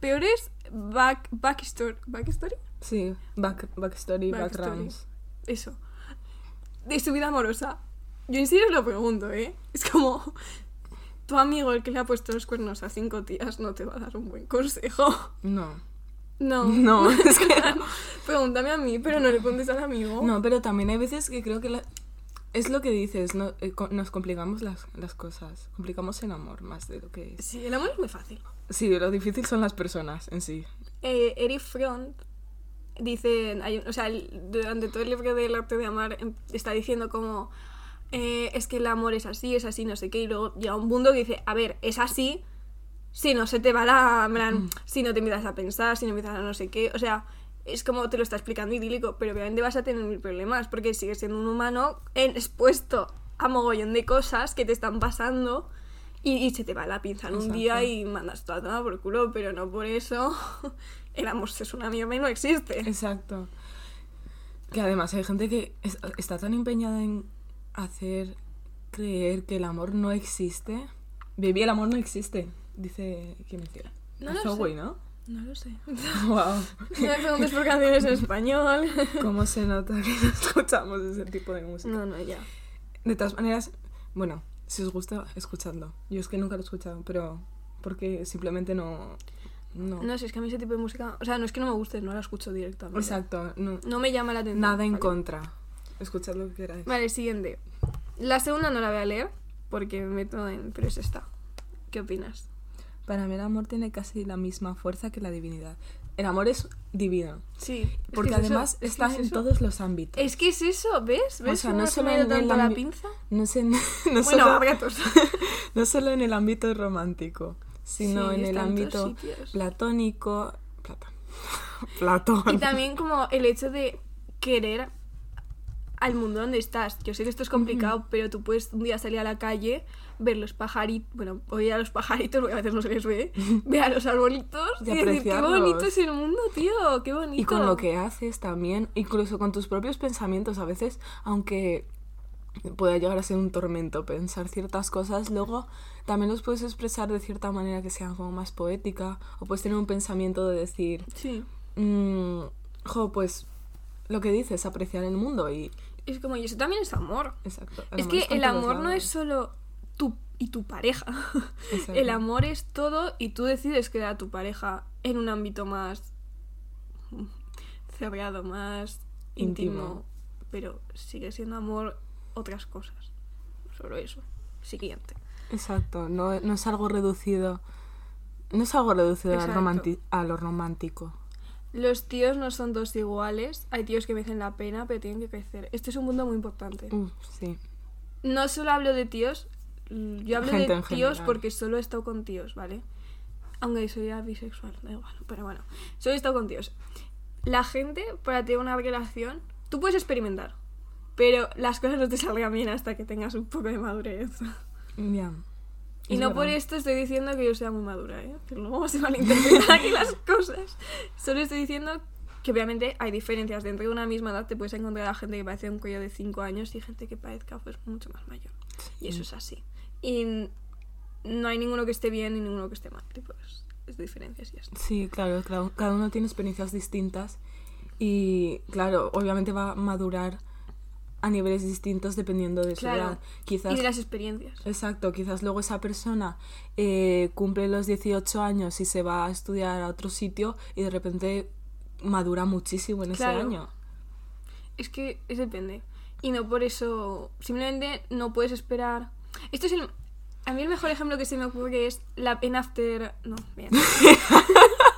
Peores back, backstory... ¿Backstory? Sí, back, backstory, Backstory. backgrounds. Eso. De su vida amorosa. Yo en serio os lo pregunto, ¿eh? Es como... Tu amigo, el que le ha puesto los cuernos a cinco tías, no te va a dar un buen consejo. No. No. No, es que Pregúntame a mí, pero no le preguntes al amigo. No, pero también hay veces que creo que la- es lo que dices, no, Eh, co- nos complicamos las, las cosas, complicamos el amor más de lo que es. Sí, el amor es muy fácil. Sí, lo difícil son las personas en sí. Eh, Eric Front dice, hay o sea, durante todo el libro del arte de amar em, está diciendo como, eh, es que el amor es así, es así, no sé qué, y luego llega un punto que dice, a ver, es así, si no se te va la, plan, si no te empiezas a pensar, si no empiezas a no sé qué, o sea, es como te lo está explicando idílico, pero obviamente vas a tener mil problemas, porque sigues siendo un humano en- expuesto a mogollón de cosas que te están pasando. Y, y se te va la pinza en un día y mandas toda tomar por culo, pero no por eso el amor es una mierda y no existe. Exacto. Que además hay gente que es- está tan empeñada en hacer creer que el amor no existe. Baby, el amor no existe, dice quién decía. No lo sé. ¿no? No lo sé. wow. No me preguntes por canciones en español. ¿Cómo se nota que no escuchamos ese tipo de música? No, no, ya. De todas maneras, bueno, si os gusta, escuchadlo. Yo es que nunca lo he escuchado, pero porque simplemente no... No. No sé, es que a mí ese tipo de música. O sea, no es que no me guste, no la escucho directamente. Exacto, no- No me llama la atención. nada en ¿vale? contra. Escuchad lo que queráis. Vale, siguiente. La segunda no la voy a leer porque me meto en. Pero es esta. ¿Qué opinas? Para mí el amor tiene casi la misma fuerza que la divinidad. El amor es divino, Sí. porque es además está es en eso. todos los ámbitos. Es que es eso, ¿ves? ¿Ves sea, cómo no solo en el la pinza? No, sé, no, Bueno, solo, no solo en el ámbito romántico, sino Sí, en el ámbito sitios. platónico. Platón. Platón. Y también como el hecho de querer al mundo donde estás. Yo sé que esto es complicado, pero tú puedes un día salir a la calle, ver los pajaritos, bueno, oír a los pajaritos, porque a veces no se les ve, ver a los arbolitos Y y, decir, qué bonito es el mundo, tío, qué bonito. Y con lo que haces también, incluso con tus propios pensamientos, a veces, aunque pueda llegar a ser un tormento pensar ciertas cosas, luego también los puedes expresar de cierta manera que sean como más poética, o puedes tener un pensamiento de decir, Sí. mm, jo, pues lo que dices, apreciar el mundo y... Es como, y eso también es amor. Exacto. es que el amor no es solo tú y tu pareja. Exacto. El amor es todo y tú decides crear a tu pareja en un ámbito más cerrado, más íntimo. Íntimo. Pero sigue siendo amor otras cosas. Solo eso. Siguiente. Exacto, no, no es algo reducido. No es algo reducido al a lo romántico. Los tíos no son dos iguales. Hay tíos que merecen la pena, pero tienen que crecer. Este es un punto muy importante. Sí. No solo hablo de tíos, mm, yo hablo Gente de tíos general. porque solo he estado con tíos, ¿vale? Aunque soy bisexual, da igual, pero bueno, solo he estado con tíos. La gente, para tener una relación, tú puedes experimentar, pero las cosas no te salgan bien hasta que tengas un poco de madurez. Ya. Y Es no por verdad. esto estoy diciendo que yo sea muy madura, ¿eh? Que no vamos a malinterpretar aquí las cosas. Solo estoy diciendo que obviamente hay diferencias. Dentro de una misma edad te puedes encontrar a gente que parece un cuello de 5 años y gente que parezca pues mucho más mayor. Y eso es así. Y no hay ninguno que esté bien ni ninguno que esté mal. Tipo, es, es diferencias y ya está. Sí, claro, claro, cada uno tiene experiencias distintas y, claro, obviamente va a madurar a niveles distintos dependiendo de su edad. Quizás, Y de las experiencias. exacto, quizás luego esa persona eh, cumple los 18 años y se va a estudiar a otro sitio y de repente madura muchísimo en Claro. ese año. Es que es depende. Y no por eso. Simplemente no puedes esperar. Esto es el. A mí el mejor ejemplo que se me ocurre es la en After. No, bien.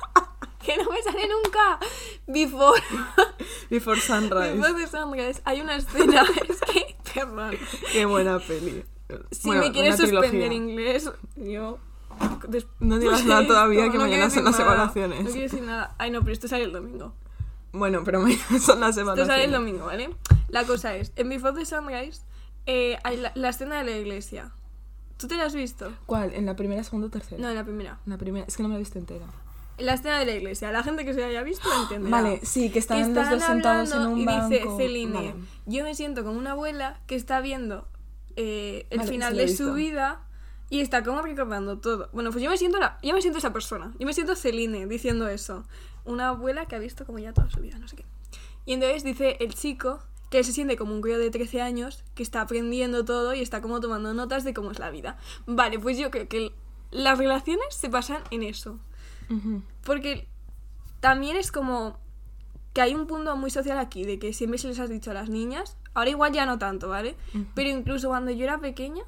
que no me sale nunca. Before. Before Sunrise. Before the Sunrise. Hay una escena. es que. Perdón. Qué buena peli. Si Bueno, me quieres suspender inglés, yo. No digas nada todavía, No, que no mañana son las nada. evaluaciones. No quiero decir nada. Ay, no, pero esto sale el domingo. Bueno, pero mañana son las Esto evaluaciones. sale el domingo, ¿vale? La cosa es, en Before the Sunrise eh, hay la, la escena de la iglesia. ¿Tú te la has visto? ¿Cuál? ¿En la primera, segunda o tercera? No, en la primera. En la primera, es que no me la he visto entera. La escena de la iglesia. La gente que se haya visto entenderá. Vale, sí, que están, Que los dos sentados en un y banco. dice Celine, Vale. yo me siento como una abuela que está viendo eh, el Vale, final de su vida y está como recordando todo. Bueno, pues yo me siento la, yo me siento esa persona. Yo me siento Celine diciendo eso. Una abuela que ha visto como ya toda su vida, no sé qué. Y entonces dice el chico que se siente como un crío de 13 años que está aprendiendo todo y está como tomando notas de cómo es la vida. Vale, pues yo creo que las relaciones se basan en eso. Porque también es como que hay un punto muy social aquí, de que siempre se les has dicho a las niñas, ahora igual ya no tanto, ¿vale? Pero incluso cuando yo era pequeña,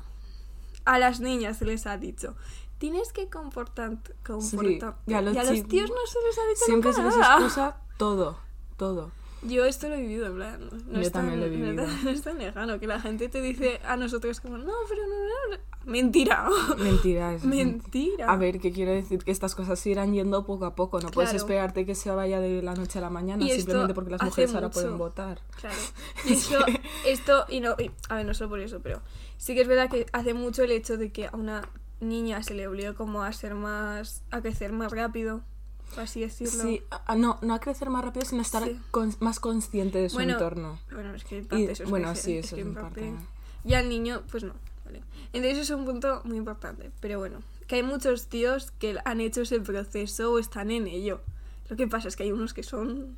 a las niñas se les ha dicho, tienes que comportar... comportar y a los tíos no se les ha dicho Siempre se les nada. excusa todo, todo. Yo esto lo he vivido, en plan. No Yo es tan- también lo he no es tan- vivido. No es tan lejano que la gente te dice a nosotros como, no, pero no, no, no". Mentira. Mentira, Mentira. A ver, que quiero decir que estas cosas se irán yendo poco a poco. No puedes esperarte que se vaya de la noche a la mañana Y esto simplemente porque las mujeres ahora pueden votar. Claro. Y eso, esto, y no, y- a ver, no solo por eso, pero sí que es verdad que hace mucho el hecho de que a una niña se le obliga como a ser más, a crecer más rápido, por así decirlo. Sí, a- no, no a crecer más rápido, sino a estar Sí. con- más consciente de su Bueno, entorno. Bueno, es que en Y- parte eso es bueno, sí, es eso que es en parte- parte. Y al niño, pues no. ¿vale? Entonces eso es un punto muy importante. Pero bueno, que hay muchos tíos que han hecho ese proceso o están en ello. Lo que pasa es que hay unos que son...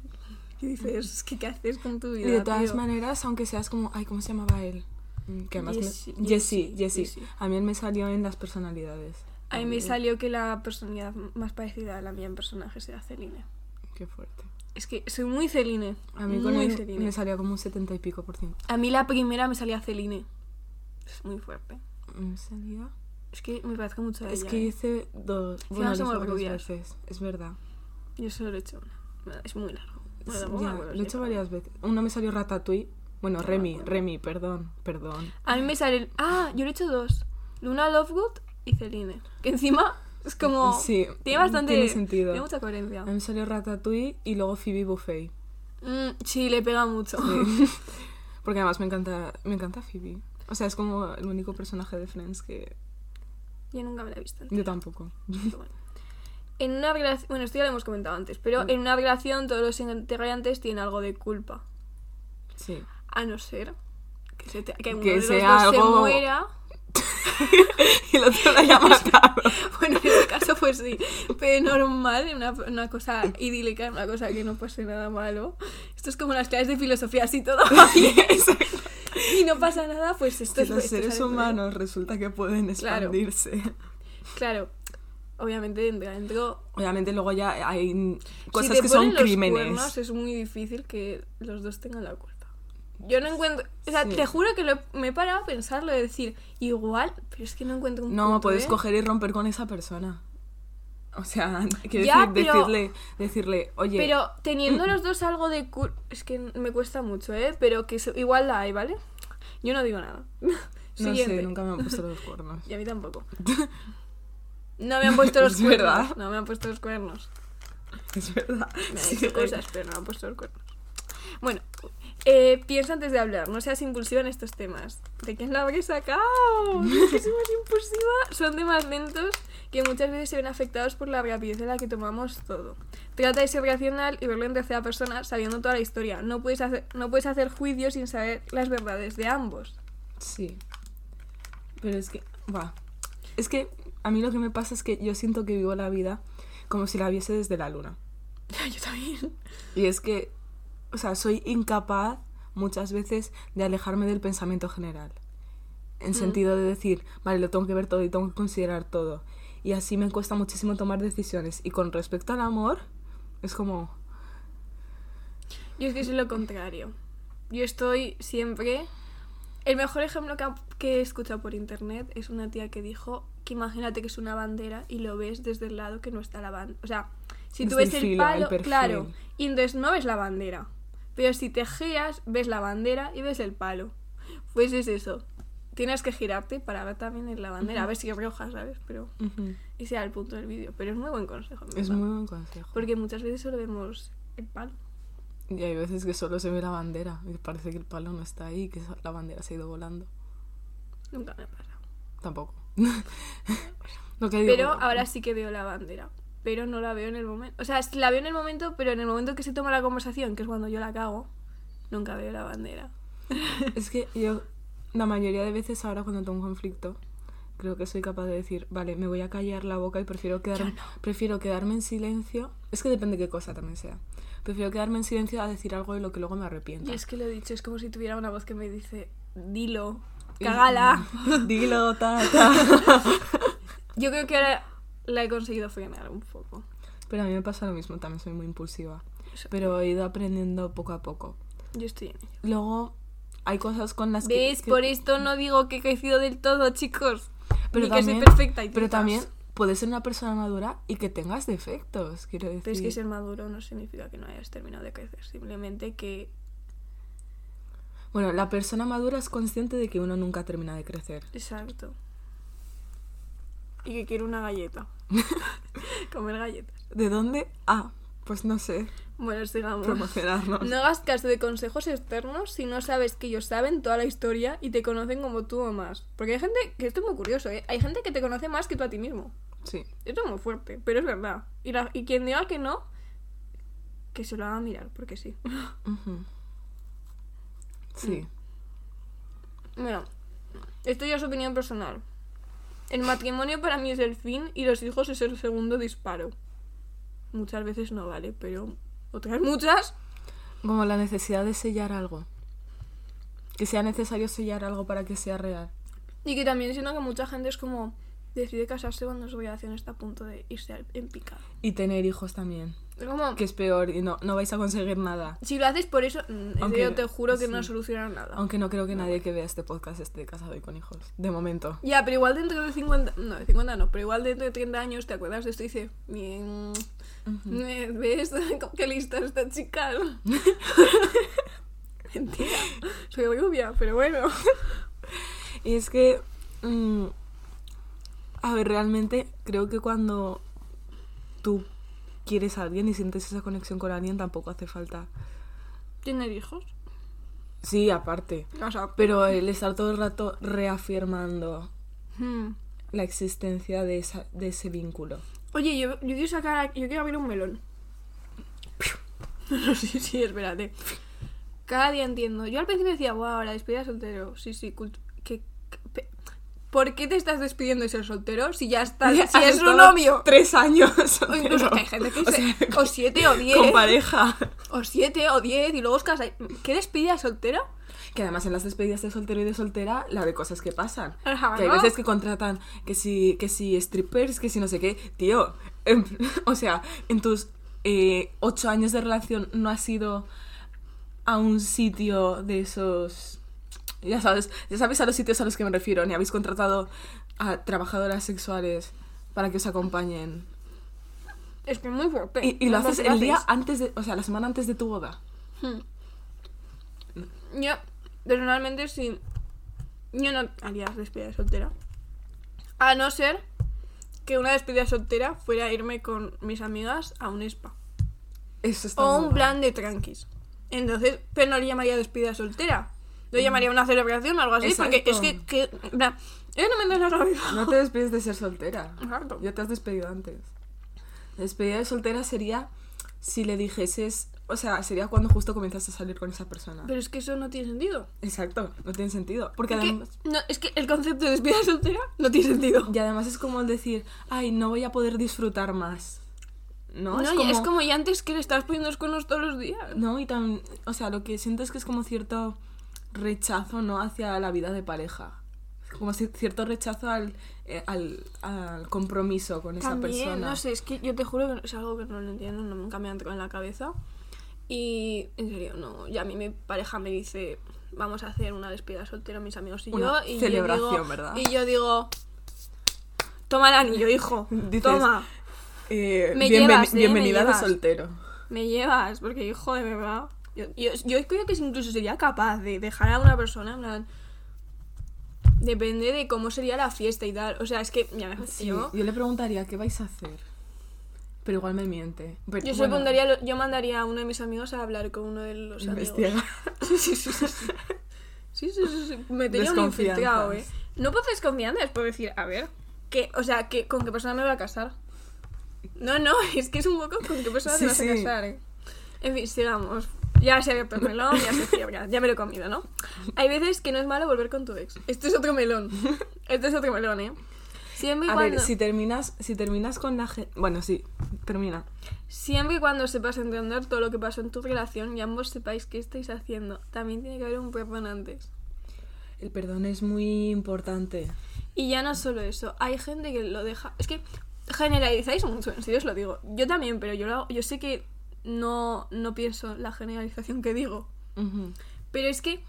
¿Qué dices? Es que, ¿Qué haces con tu vida? Y de todas tío? maneras, aunque seas como, ay, ¿cómo se llamaba él? Mm, Que además me- Jesse- Jesse, Jesse, Jesse. Jesse. A mí él me salió en las personalidades. A mí me salió que la personalidad más parecida a la mía en personajes era Celine. Qué fuerte. Es que soy muy Celine. A mí con muy él Celine. me salía como un 70 y pico por ciento. A mí la primera me salía Celine. Es muy fuerte. Me salía... Es que me parece mucho a Es ella, que ¿eh? hice dos... Bueno, somos rubias. veces, es verdad. Yo solo lo he hecho una. Es muy largo. Bueno, Sí, ya, lo he hecho varias veces. Uno me salió Ratatouille. Bueno, No me Remy. Remy, perdón, perdón. A mí me salen. Ah, yo lo he hecho dos: Luna Lovegood y Celine. Que encima es como. Sí, Tiene bastante. tiene sentido. Tiene mucha coherencia. A mí me salió Ratatouille y luego Phoebe Buffet. Mm, sí, le pega mucho. Sí. Porque además me encanta, me encanta Phoebe. O sea, es como el único personaje de Friends que Yo nunca me la he visto. yo tampoco. bueno. En una relación. Bueno, esto ya lo hemos comentado antes, pero Mm. en una relación todos los integrantes tienen algo de culpa. Sí. A no ser que, se te- que uno Que de los sea dos algo- se muera. y el otro la haya matado. Bueno, en ese caso, pues sí. Pero normal, una, una cosa idílica, una cosa que no pase nada malo. Esto es como las clases de filosofía, así todo y no pasa nada, pues esto Que es los esto seres humanos resulta que pueden expandirse. Claro, obviamente dentro, dentro Obviamente luego ya hay si cosas te que son los crímenes. cuernos, es muy difícil que los dos tengan la culpa. Yo no encuentro, o sea, Sí. te juro que lo- me he parado a pensarlo, de decir, igual, pero es que no encuentro un No, puedes ¿eh? coger y romper con esa persona. O sea, quiero Ya, decir, pero- decirle, decirle, oye, Pero teniendo los dos algo de cul... Es que me cuesta mucho, ¿eh? Pero que igual la hay, ¿vale? Yo no digo nada. no sé, nunca me han puesto los cuernos. Y a mí tampoco. No me han puesto los Es cuernos. verdad. No me han puesto los cuernos. Es verdad. Me han Sí, dicho cosas, pero no me han puesto los cuernos. Bueno, eh, piensa antes de hablar, no seas impulsiva en estos temas. ¿De quién la habréis sacado? Es que soy más impulsiva. Son temas lentos que muchas veces se ven afectados por la rapidez en la que tomamos todo. Trata de ser racional y verlo en tercera persona sabiendo toda la historia. No puedes hacer, no puedes hacer juicios sin saber las verdades de ambos. Sí. Pero es que, va. Es que a mí lo que me pasa es que yo siento que vivo la vida como si la viese desde la luna. Yo también. Y es que, o sea, soy incapaz muchas veces de alejarme del pensamiento general. En sentido de decir, vale, lo tengo que ver todo y tengo que considerar todo. Y así me cuesta muchísimo tomar decisiones. Y con respecto al amor, es como, Yo es que soy lo contrario. Yo estoy siempre... El mejor ejemplo que, ha- que he escuchado por internet es una tía que dijo que imagínate que es una bandera y lo ves desde el lado que no está la bandera. O sea, si tú ves el el, filo, el palo, perfil. claro, y entonces no ves la bandera. Pero si te giras, ves la bandera y ves el palo. Pues es eso. Tienes que girarte para ver también la bandera. A ver si es roja, ¿sabes? Pero ujú, ese era el punto del vídeo. Pero es muy buen consejo. es muy buen consejo. Porque muchas veces solo vemos el palo. Y hay veces que solo se ve la bandera y parece que el palo no está ahí, que la bandera se ha ido volando. Nunca me ha pasado. Tampoco. lo que digo, Pero ahora sí que veo la bandera. Pero no la veo en el momento. O sea, la veo en el momento, pero en el momento que se toma la conversación, que es cuando yo la cago, nunca veo la bandera. Es que yo, la mayoría de veces ahora cuando tengo un conflicto, creo que soy capaz de decir, vale, me voy a callar la boca y prefiero, quedar, prefiero quedarme en silencio. Es que depende qué cosa también sea. Prefiero quedarme en silencio a decir algo de lo que luego me arrepiento. Y es que lo he dicho, es como si tuviera una voz que me dice, dilo, cagala. Dilo, ta, ta. Yo creo que ahora la he conseguido frenar un poco. Pero a mí me pasa lo mismo, también soy muy impulsiva. Eso. Pero he ido aprendiendo poco a poco. Yo estoy en ello. Luego hay cosas con las que... ¿Ves? que- Por esto no digo que he crecido del todo, chicos. pero Ni que también, soy perfecta y Pero también puedes ser una persona madura y que tengas defectos, quiero decir. Pero es que ser maduro no significa que no hayas terminado de crecer. Simplemente que Bueno, la persona madura es consciente de que uno nunca termina de crecer. Exacto. Y que quiero una galleta. Comer galletas. ¿De dónde? Ah, pues no sé, Bueno, sigamos. promocionarnos. No hagas caso de consejos externos si no sabes que ellos saben toda la historia y te conocen como tú o más. Porque hay gente, que esto es muy curioso, ¿eh? Hay gente que te conoce más que tú a ti mismo. Sí, Esto es muy fuerte, pero es verdad. Y, la- y quien diga que no, que se lo haga mirar, porque sí. Sí. Mira, esto ya es opinión personal. El matrimonio para mí es el fin y los hijos es el segundo disparo. Muchas veces no vale, pero otras muchas. Como la necesidad de sellar algo. Que sea necesario sellar algo para que sea real. Y que también siento que mucha gente es como decide casarse cuando su relación está a punto de irse en picado. Y tener hijos también. Como, Que es peor y no, no vais a conseguir nada. si lo haces por eso, mm, Aunque- serio te juro que no sí. soluciona nada. Aunque no creo que nadie que vea este podcast esté casado y con hijos. De momento. Ya, pero igual dentro de 50, no, de 50 no, pero igual dentro de 30 años te acuerdas de esto y dices, bien, ¿me ¿ves? Qué lista esta chica. Mentira, soy rubia, pero bueno. Y es que. mm, a ver, realmente creo que cuando tú quieres a alguien y sientes esa conexión con alguien, tampoco hace falta. ¿Tener hijos? Sí, aparte. O sea, Pero el estar todo el rato reafirmando hmm. la existencia de, esa, de ese vínculo. Oye, yo, yo quiero sacar, yo quiero abrir un melón. No, sí, sí, espérate. Cada día entiendo. Yo al principio decía, wow, la despedida de soltero. Sí, sí, que, que- ¿Por qué te estás despidiendo de ser soltero si ya estás, si Has es un novio? Tres años. O incluso soltero. hay gente que O se- sea, o siete o diez. Con pareja. O siete o diez y luego os casáis. ¿Qué despedida de soltero? Que además en las despedidas de soltero y de soltera, la de cosas que pasan. Ajá, Que hay ¿no? veces que contratan que si, que si strippers, que si no sé qué. Tío, en- o sea, en tus eh, ocho años de relación no has ido a un sitio de esos... Ya sabes, ya sabes a los sitios a los que me refiero, ni habéis contratado a trabajadoras sexuales para que os acompañen. Es que es muy fuerte. Y, y lo ¿Cómo haces el día antes de, o sea, la semana antes de tu boda. Hmm. Yo, personalmente, sí. Yo no haría despedida de soltera. A no ser que una despedida soltera fuera irme con mis amigas a un spa. Eso está O un mal. plan de tranquis. Entonces, pero no le llamaría despedida soltera. Lo llamaría una celebración o algo así, porque es que, Exacto. que eso no me la cabeza. No te despides de ser soltera. Exacto. Ya te has despedido antes. La despedida de soltera sería si le dijeses, o sea, sería cuando justo comienzas a salir con esa persona. Pero es que eso no tiene sentido. Exacto, no tiene sentido. Porque Es que, además, no, es que el concepto de despedida soltera no tiene sentido. y además es como el decir, ay, no voy a poder disfrutar más. No, No, es como... es como ya antes que le estás poniendo los cuernos todos los días. No, y también, o sea, lo que siento es que es como cierto rechazo, ¿no? Hacia la vida de pareja. Como cierto rechazo al, eh, al, al compromiso con esa persona. no sé, es que yo te juro que es algo que no lo entiendo, no, nunca me ha entrado en la cabeza. Y en serio, no. Y a mí mi pareja me dice, vamos a hacer una despedida soltera, mis amigos y Una yo. Y celebración, yo digo, ¿verdad? Y yo digo, toma el anillo, hijo. Dices, toma, Eh, Me llevas, ¿eh? bienvenida Me de soltero. me llevas, porque hijo de verdad. Yo, yo, yo creo que incluso sería capaz de dejar a una persona. Depende de cómo sería la fiesta y tal. O sea, es que ya me Sí, yo, yo le preguntaría, ¿qué vais a hacer? Pero igual me miente. Pero, yo, bueno, lo- yo mandaría a uno de mis amigos a hablar con uno de los amigos. investiga. Sí, sí, sí, sí. sí. Sí, sí, sí, sí. Metería un Desconfianzas. infiltrado, ¿eh? No puedo desconfianzas, puedo decir, a ver, que, o sea, que, ¿con qué persona me voy a casar? No, no, es que es un poco con qué persona Sí, te vas sí. a casar, ¿eh? En fin, sigamos. Ya se ha abierto el melón, ya se cierra, ya me lo he comido, ¿no? Hay veces que no es malo volver con tu ex. Esto es otro melón. Esto es otro melón, ¿eh? Siempre A cuando, ver, si terminas, si terminas con la gente... Bueno, sí, termina. siempre y cuando sepas entender todo lo que pasó en tu relación y ambos sepáis qué estáis haciendo, también tiene que haber un perdón antes. El perdón es muy importante. Y ya no solo eso, hay gente que lo deja. Es que generalizáis mucho, en serio os lo digo. Yo también, pero yo, lo hago- yo sé que no, no pienso la generalización que digo. Pero es que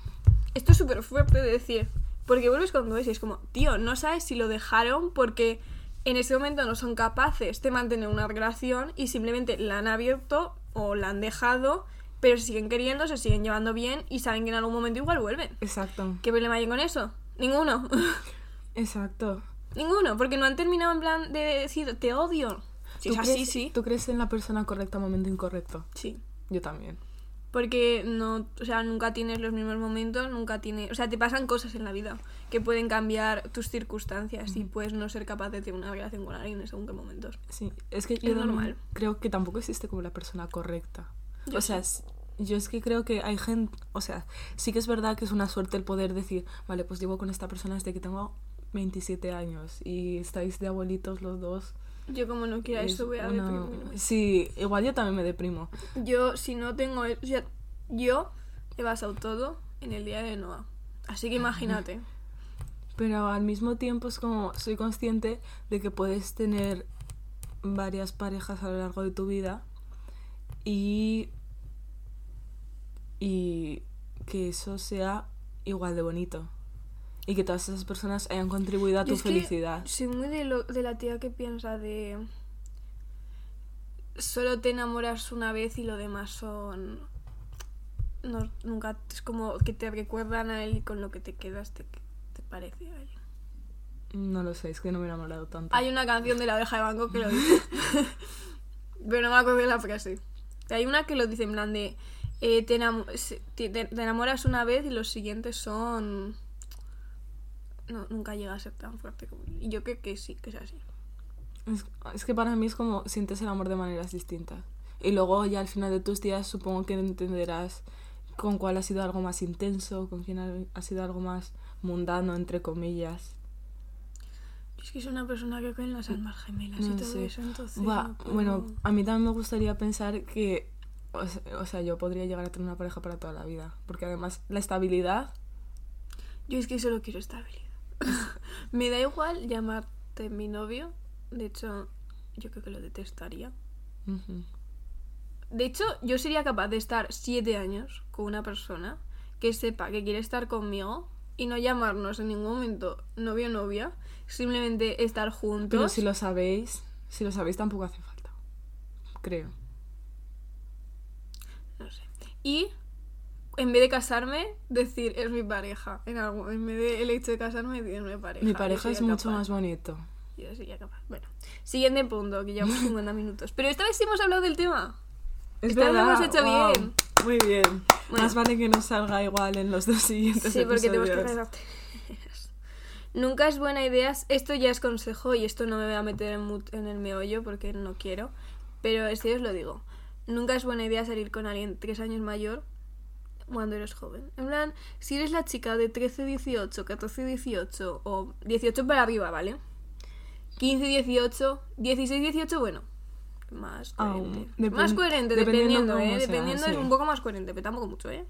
esto es súper fuerte de decir. Porque vuelves con tu ex y es como, tío, no sabes si lo dejaron porque en ese momento no son capaces de mantener una relación y simplemente la han abierto o la han dejado, pero se siguen queriendo, se siguen llevando bien y saben que en algún momento igual vuelven. Exacto. ¿Qué problema hay con eso? Ninguno. Exacto. Ninguno, porque no han terminado en plan de decir te odio. Si es ¿Tú así, crees- sí. ¿Tú crees en la persona correcta momento incorrecto? Sí. Yo también. Porque no, o sea, nunca tienes los mismos momentos, nunca tienes, o sea, te pasan cosas en la vida que pueden cambiar tus circunstancias y puedes no ser capaz de tener una relación con alguien en según qué momentos. Sí, es que Es yo normal. creo que tampoco existe como la persona correcta. Yo o sea, yo es que creo que hay gente, o sea, sí que es verdad que es una suerte el poder decir, vale, pues llevo con esta persona desde que tengo 27 años y estáis de abuelitos los dos. Yo como no quiera Es eso voy a una- deprimirme. Sí, igual yo también me deprimo. Yo si no tengo, o sea, yo he basado todo en el día de Noah. Así que imagínate. Pero al mismo tiempo es como, soy consciente de que puedes tener varias parejas a lo largo de tu vida y, y que eso sea igual de bonito. Y que todas esas personas hayan contribuido a tu felicidad. soy muy de, lo- de la tía que piensa de solo te enamoras una vez y lo demás son no, nunca es como que te recuerdan a él y con lo que te quedas te, te parece a él. No lo sé, es que no me he enamorado tanto. Hay una canción de la oveja de Banco que lo dice. Pero no me acuerdo de la frase. Hay una que lo dice en plan de eh, te, te- te enamoras una vez y los siguientes son no, nunca llega a ser tan fuerte como Y yo creo que sí, que es así. Es, es que para mí es como sientes el amor de maneras distintas. Y luego ya al final de tus días supongo que entenderás con cuál ha sido algo más intenso, con quién ha, ha sido algo más mundano, entre comillas. Es que soy una persona que cree en las almas gemelas y No todo sé. eso, entonces. No puedo- bueno, a mí también me gustaría pensar que o sea, yo podría llegar a tener una pareja para toda la vida. Porque además la estabilidad... Yo es que solo quiero estabilidad. Me da igual llamarte mi novio. De hecho, yo creo que lo detestaría. De hecho, yo sería capaz de estar siete años con una persona que sepa que quiere estar conmigo y no llamarnos en ningún momento novio o novia, simplemente estar juntos. Pero si lo sabéis, si lo sabéis tampoco hace falta. Creo. No sé. Y en vez de casarme, decir es mi pareja. En, algo, en vez del hecho de casarme, decir es mi pareja. Mi pareja es mucho capaz. más bonito. Yo sería capaz. Bueno, siguiente punto, que llevamos 50 minutos. Pero esta vez sí hemos hablado del tema. Es Esta vez lo verdad. hemos hecho wow. bien. Muy bien. Bueno. Más vale que nos salga igual en los dos siguientes Sí, porque tenemos que. Nunca es buena idea. Esto ya es consejo y esto no me voy a meter en, en el meollo porque no quiero. Pero este os lo digo. Nunca es buena idea salir con alguien tres años mayor cuando eres joven. En plan, si eres la chica de 13, 18, 14, 18 o 18 para arriba, ¿vale? 15, 18, 16, 18, bueno. Más Aún, coherente. más coherente, dependiendo dependiendo, ¿eh? sea, Dependiendo es sí. un poco más coherente, pero tampoco mucho, ¿eh?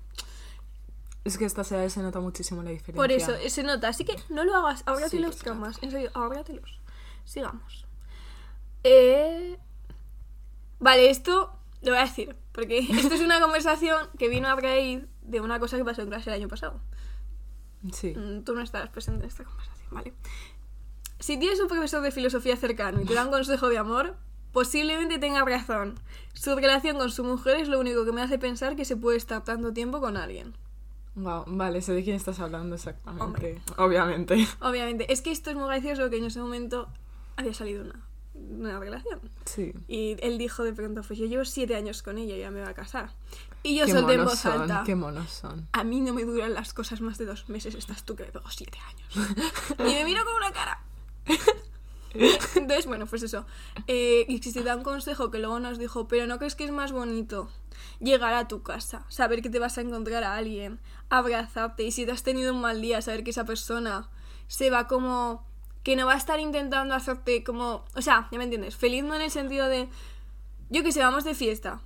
Es que a estas edades se nota muchísimo la diferencia. Por eso, eh, se nota. Así que no lo hagas, ahórrate Sí, los traumas. En serio, ahórratelos. Sigamos. Eh... Vale, esto lo voy a decir. Porque esto es una conversación que vino a raíz de una cosa que pasó en clase el año pasado. Sí. Mm, Tú no estabas presente en esta conversación, ¿vale? Si tienes un profesor de filosofía cercano y te da un consejo de amor, posiblemente tenga razón. Su relación con su mujer es lo único que me hace pensar que se puede estar tanto tiempo con alguien. Wow, vale, sé de quién estás hablando exactamente. Hombre. Obviamente. Obviamente, es que esto es muy gracioso que en ese momento había salido una, una relación. Sí. Y él dijo de pronto, pues yo llevo siete años con ella ya me va a casar. Y yo qué solté en voz son, alta. qué monos son. A mí no me duran las cosas más de dos meses, estás tú que me pego siete años. y me miro con una cara. Entonces, bueno, pues eso. Eh, y si te da un consejo que luego nos dijo, pero no crees que es más bonito llegar a tu casa, saber que te vas a encontrar a alguien, abrazarte y si te has tenido un mal día, saber que esa persona se va como que no va a estar intentando hacerte como, o sea, ya me entiendes, feliz no en el sentido de yo que sé, vamos de fiesta.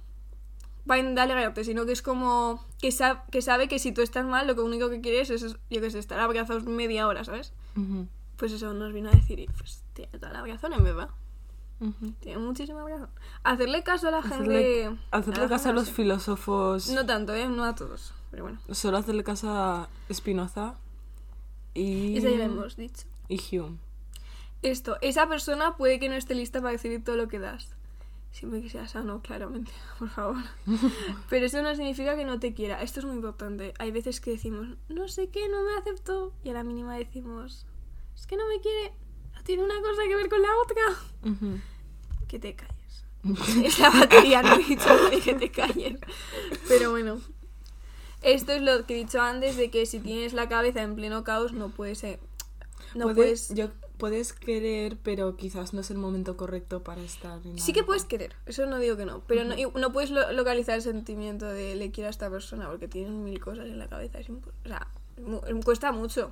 Va a intentar alegrarte, sino que es como que, sa- que sabe que si tú estás mal, lo que único que quieres es, yo que sé, estar abrazados media hora, ¿sabes? Pues eso nos vino a decir y pues tiene toda la razón, en verdad. ujú. Tiene muchísima razón. Hacerle caso a la gente. Hacerle, hacerle a la caso a los filósofos. No tanto, ¿eh? No a todos. Pero bueno, Solo hacerle caso a Spinoza y. eso ya lo hemos dicho. Y Hume. Esto, esa persona puede que no esté lista para recibir todo lo que das. Siempre que sea sano, claramente, por favor. Pero eso no significa que no te quiera. Esto es muy importante. Hay veces que decimos, no sé qué, no me aceptó. Y a la mínima decimos, es que no me quiere. No tiene una cosa que ver con la otra. Que te calles. Es la batería, no he dicho que te calles. Pero bueno. Esto es lo que he dicho antes de que si tienes la cabeza en pleno caos no puedes... eh, No puedes, puedes... yo- puedes querer, pero quizás no es el momento correcto para estar en Sí que puedes querer, eso no digo que no, pero no, no puedes lo- localizar el sentimiento de le quiero a esta persona porque tienes mil cosas en la cabeza. Es o sea, mu- cuesta mucho.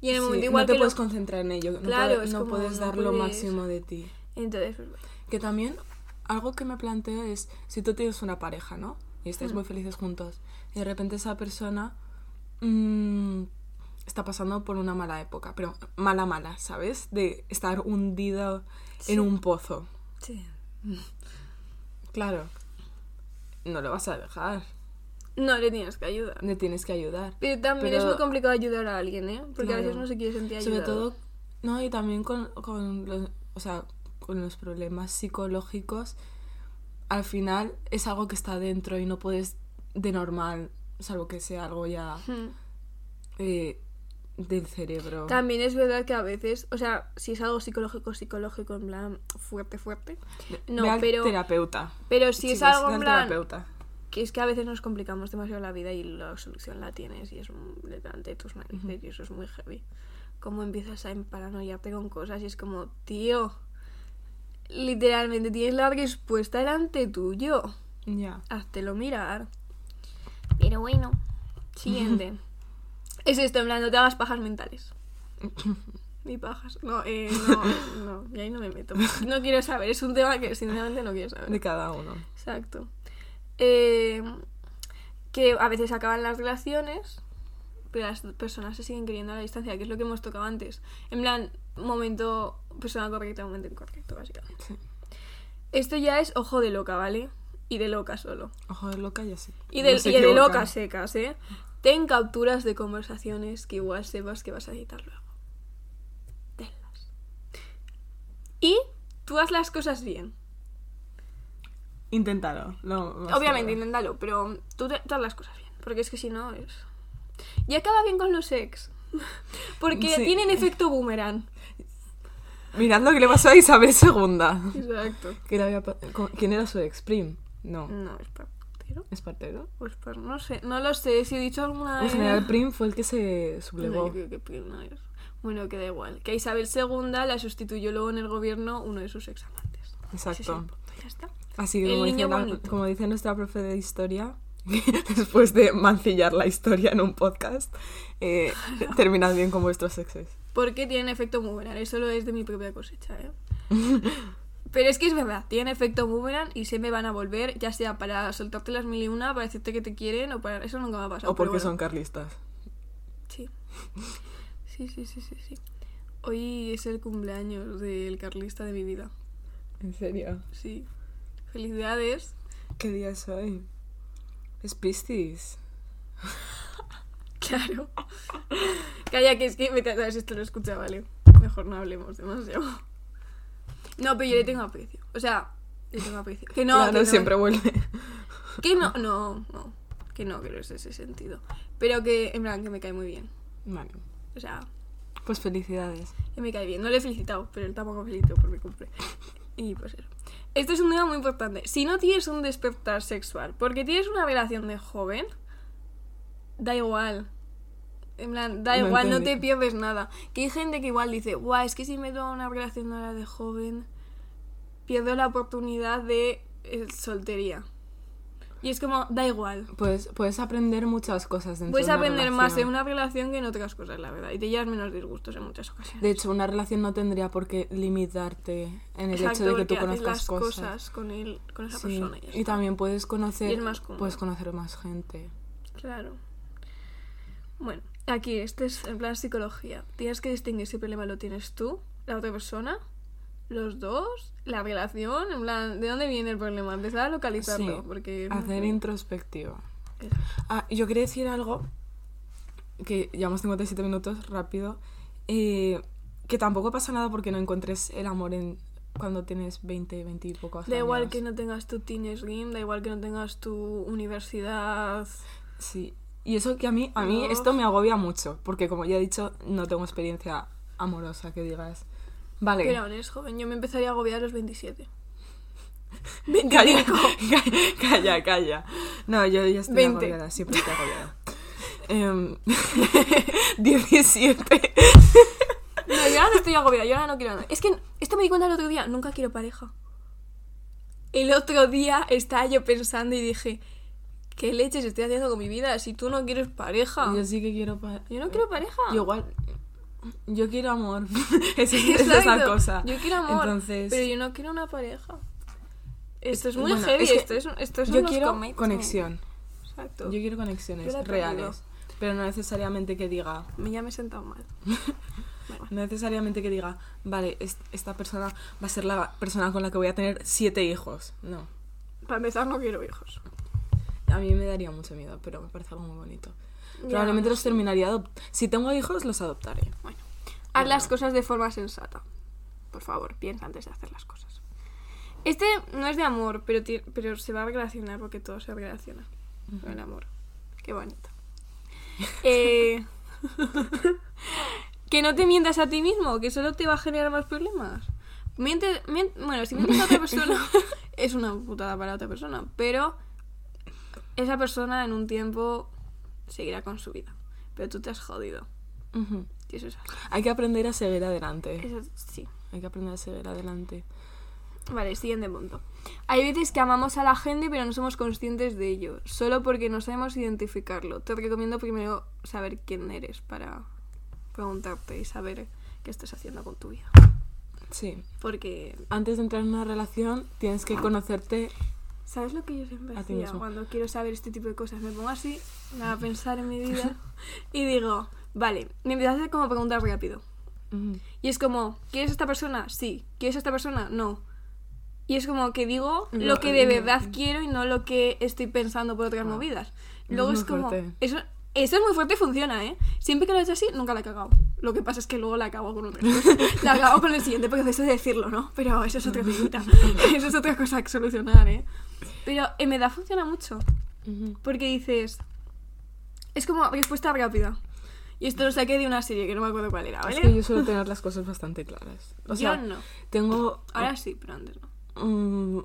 Y en el Sí, momento igual no te que lo- puedes concentrar en ello. No, Claro, es no como puedes no dar lo máximo de ti. Entonces, pues bueno. Que también algo que me planteo es si tú tienes una pareja, ¿no? Y estáis Mm. muy felices juntos y de repente esa persona mm, está pasando por una mala época, pero mala mala, ¿sabes? De estar hundido Sí. en un pozo. Sí. Claro. No lo vas a dejar. No le tienes que ayudar. Le tienes que ayudar. Pero también Pero- es muy complicado ayudar a alguien, ¿eh? Porque a veces no se quiere sentir ayudado. Sobre todo, no, y también con, con los, o sea, con los problemas psicológicos, al final es algo que está dentro y no puedes de normal, salvo que sea algo ya Hmm. eh, del cerebro. También es verdad que a veces, o sea, si es algo psicológico, psicológico, en plan fuerte, fuerte. No, Ve al pero, terapeuta. pero si es algo en plan terapeuta. que es que a veces nos complicamos demasiado la vida y la solución la tienes y es delante de tus narices y eso es muy heavy. Como empiezas a paranoiarte con cosas y es como, tío, literalmente tienes la respuesta delante tuyo. Ya. Háztelo mirar. Pero bueno, siguiente. es esto, en plan, no te hagas pajas mentales. Ni pajas. No, eh, no, no, y ahí no me meto. No quiero saber, es un tema que sinceramente no quiero saber. De cada uno. Exacto. eh, que a veces acaban las relaciones, pero las personas se siguen queriendo a la distancia, que es lo que hemos tocado antes. En plan, momento, persona correcta, momento incorrecto, básicamente. Sí. Esto ya es ojo de loca, ¿vale? Y de loca solo. Ojo de loca ya sí. Y de, No y de locas secas, ¿eh? Ten capturas de conversaciones que igual sepas que vas a editar luego. Tenlas. Y tú haz las cosas bien. Inténtalo. lo más Obviamente, inténtalo, pero tú, te- tú haz las cosas bien. Porque es que si no es... Y acaba bien con los ex. Porque Sí. tienen efecto boomerang. Mirad lo que le pasó a Isabel II. Exacto. Que había ¿Quién era su ex? Prim. No. No, es partero. ¿Espartero? O es par- No sé, no lo sé. Si he dicho alguna En general, Prim fue el que se No, sublevó. yo creo que Prim no es. Bueno, que da igual. Que a Isabel II la sustituyó luego en el gobierno uno de sus examantes. Exacto. Ese es el punto, ya está. Así que, como dice, la- como dice nuestra profe de historia, después de mancillar la historia en un podcast, eh, terminad bien con vuestros exes. Porque tienen efecto boomerang. Eso lo es de mi propia cosecha, ¿eh? Pero es que es verdad, tienen efecto boomerang y se me van a volver, ya sea para soltarte las mil y una, para decirte que te quieren o para... Eso nunca me ha pasado. O porque son carlistas. Sí. Sí, sí, sí, sí, sí. Hoy es el cumpleaños del carlista de mi vida. ¿En serio? Sí. Felicidades. ¿Qué día es hoy? Es Piscis. Claro. Calla, que es que esto lo escucha, vale. Mejor no hablemos demasiado. No, pero yo le tengo aprecio. O sea, le tengo aprecio. Que no, claro, que no. siempre vuelve. Que no, no, no. Que no, que no es ese sentido. Pero que, en plan, que me cae muy bien. Vale. O sea, Pues felicidades. que me cae bien. No le he felicitado, pero él tampoco me felicitó por mi cumple. Y pues eso. Esto es un tema muy importante. Si no tienes un despertar sexual, porque tienes una relación de joven, da igual. En plan, da No igual, no te pierdes nada. Que hay gente que igual dice, guau, es que si me doy una relación ahora de joven, pierdo la oportunidad de eh, soltería. Y es como, da igual. Pues puedes aprender muchas cosas dentro Puedes de una aprender más en relación. una relación que en otras cosas, la verdad. Y te llevas menos disgustos en muchas ocasiones. De hecho, una relación no tendría por qué limitarte en el Exacto, hecho de que tú conozcas las cosas. cosas con, él, con esa Sí, persona. y y también puedes conocer, puedes conocer más gente. Claro. Bueno, aquí, este es en plan psicología. Tienes que distinguir si el problema lo tienes tú, la otra persona, los dos, la relación, en plan, ¿de dónde viene el problema? Empezar a localizarlo, Sí, porque... Hacer introspectivo. Eso. Ah, yo quería decir algo que llevamos 57 minutos, rápido. eh, que tampoco pasa nada porque no encuentres el amor en cuando tienes 20, 20 y pocos Da igual años. que no tengas tu teenage game, da igual que no tengas tu universidad... Sí. Y eso que a mí, a mí No. esto me agobia mucho, porque como ya he dicho, no tengo experiencia amorosa que digas. Vale. Pero eres joven, yo me empezaría a agobiar a los 27. Calla, calla, calla. No, yo ya estoy 20. agobiada, siempre estoy agobiada. Em, 17. No, yo ahora no estoy agobiada, yo ahora no quiero nada. Es que esto me di cuenta el otro día, nunca quiero pareja. El otro día estaba yo pensando y dije, ¿qué leches estoy haciendo con mi vida si tú no quieres pareja? Yo sí que quiero pa- Yo no quiero pareja. Yo igual. Yo quiero amor. es, es esa cosa. Yo quiero amor, Entonces. pero yo no quiero una pareja. Esto es muy Bueno, heavy, es que esto es, esto son yo quiero conexión. Exacto. Yo quiero conexiones Yo reales. Pero no necesariamente que diga. Me ya me he sentado mal. No necesariamente que diga, vale, es- esta persona va a ser la persona con la que voy a tener siete hijos. No. para empezar no quiero hijos. A mí me daría mucho miedo, pero me parece algo muy bonito. Ya, Probablemente los terminaría adopt Si tengo hijos, los adoptaré. Bueno, haz las cosas de forma sensata. Por favor, piensa antes de hacer las cosas. Este no es de amor, pero, pero se va a relacionar porque todo se relaciona con el amor. Qué bonito. Eh, que no te mientas a ti mismo, que solo te va a generar más problemas. Miente, mien- bueno, si mientes a otra persona es una putada para otra persona, pero esa persona en un tiempo seguirá con su vida. Pero tú te has jodido. Ujú. Y eso es así. Hay que aprender a seguir adelante. Eso sí. Hay que aprender a seguir adelante. Vale, siguiente punto. Hay veces que amamos a la gente pero no somos conscientes de ello, solo porque no sabemos identificarlo. Te recomiendo primero saber quién eres para preguntarte y saber qué estás haciendo con tu vida. Sí. Porque Antes de entrar en una relación, tienes que conocerte ¿Sabes lo que yo siempre A ti hacía mismo. cuando quiero saber este tipo de cosas? Me pongo así, me voy a pensar en mi vida y digo, vale, me empiezo a hacer como preguntas rápido. Y es como, ¿quieres a esta persona? Sí. ¿Quieres a esta persona? No. Y es como que digo No, lo que de no. verdad quiero y no lo que estoy pensando por otras Ah. movidas. Luego es como... fuerte. Eso, eso es muy fuerte y funciona, ¿eh? Siempre que lo he hecho así, nunca la he cagado. Lo que pasa es que luego la cago con otra cosa. La cago con el siguiente proceso de decirlo, ¿no? Pero eso es otra cosita. Eso es otra cosa que solucionar, ¿eh? Pero en verdad funciona mucho. Porque dices... Es como respuesta rápida. Y esto lo saqué de una serie que no me acuerdo cuál era, ¿vale? Es que yo suelo tener las cosas bastante claras. O sea, yo no. tengo... Ahora sí, pero antes no. mm,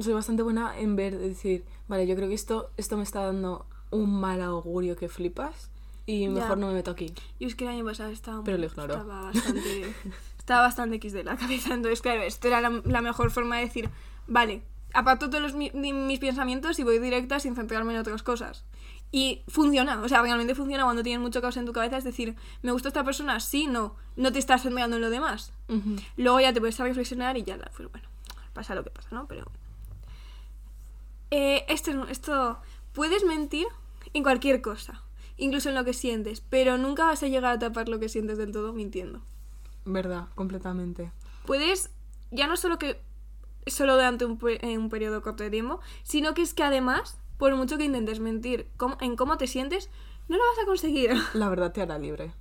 soy bastante buena en ver, decir, vale, yo creo que esto, esto me está dando un mal augurio que flipas y Ya. mejor no me meto aquí. Y es que el año pasado estaba, Pero lo ignoro. estaba bastante estaba bastante X de la cabeza. Entonces, claro, esto era la, la mejor forma de decir, vale, aparto todos los, mi- mi- mis pensamientos y voy directa sin centrarme en otras cosas. Y funciona, o sea, realmente funciona cuando tienes mucho caos en tu cabeza. Es decir, ¿me gusta esta persona? Sí, no. No te estás centrando en lo demás. Ujú. Luego ya te puedes a reflexionar y ya, pues bueno, pasa lo que pasa, ¿no? Pero. Eh, esto, es- esto. Puedes mentir en cualquier cosa, incluso en lo que sientes, pero nunca vas a llegar a tapar lo que sientes del todo mintiendo. Verdad, completamente. Puedes, ya no solo que. solo durante un, periodo corto de tiempo, sino que es que además, por mucho que intentes mentir cómo- en cómo te sientes, no lo vas a conseguir. La verdad te hará libre.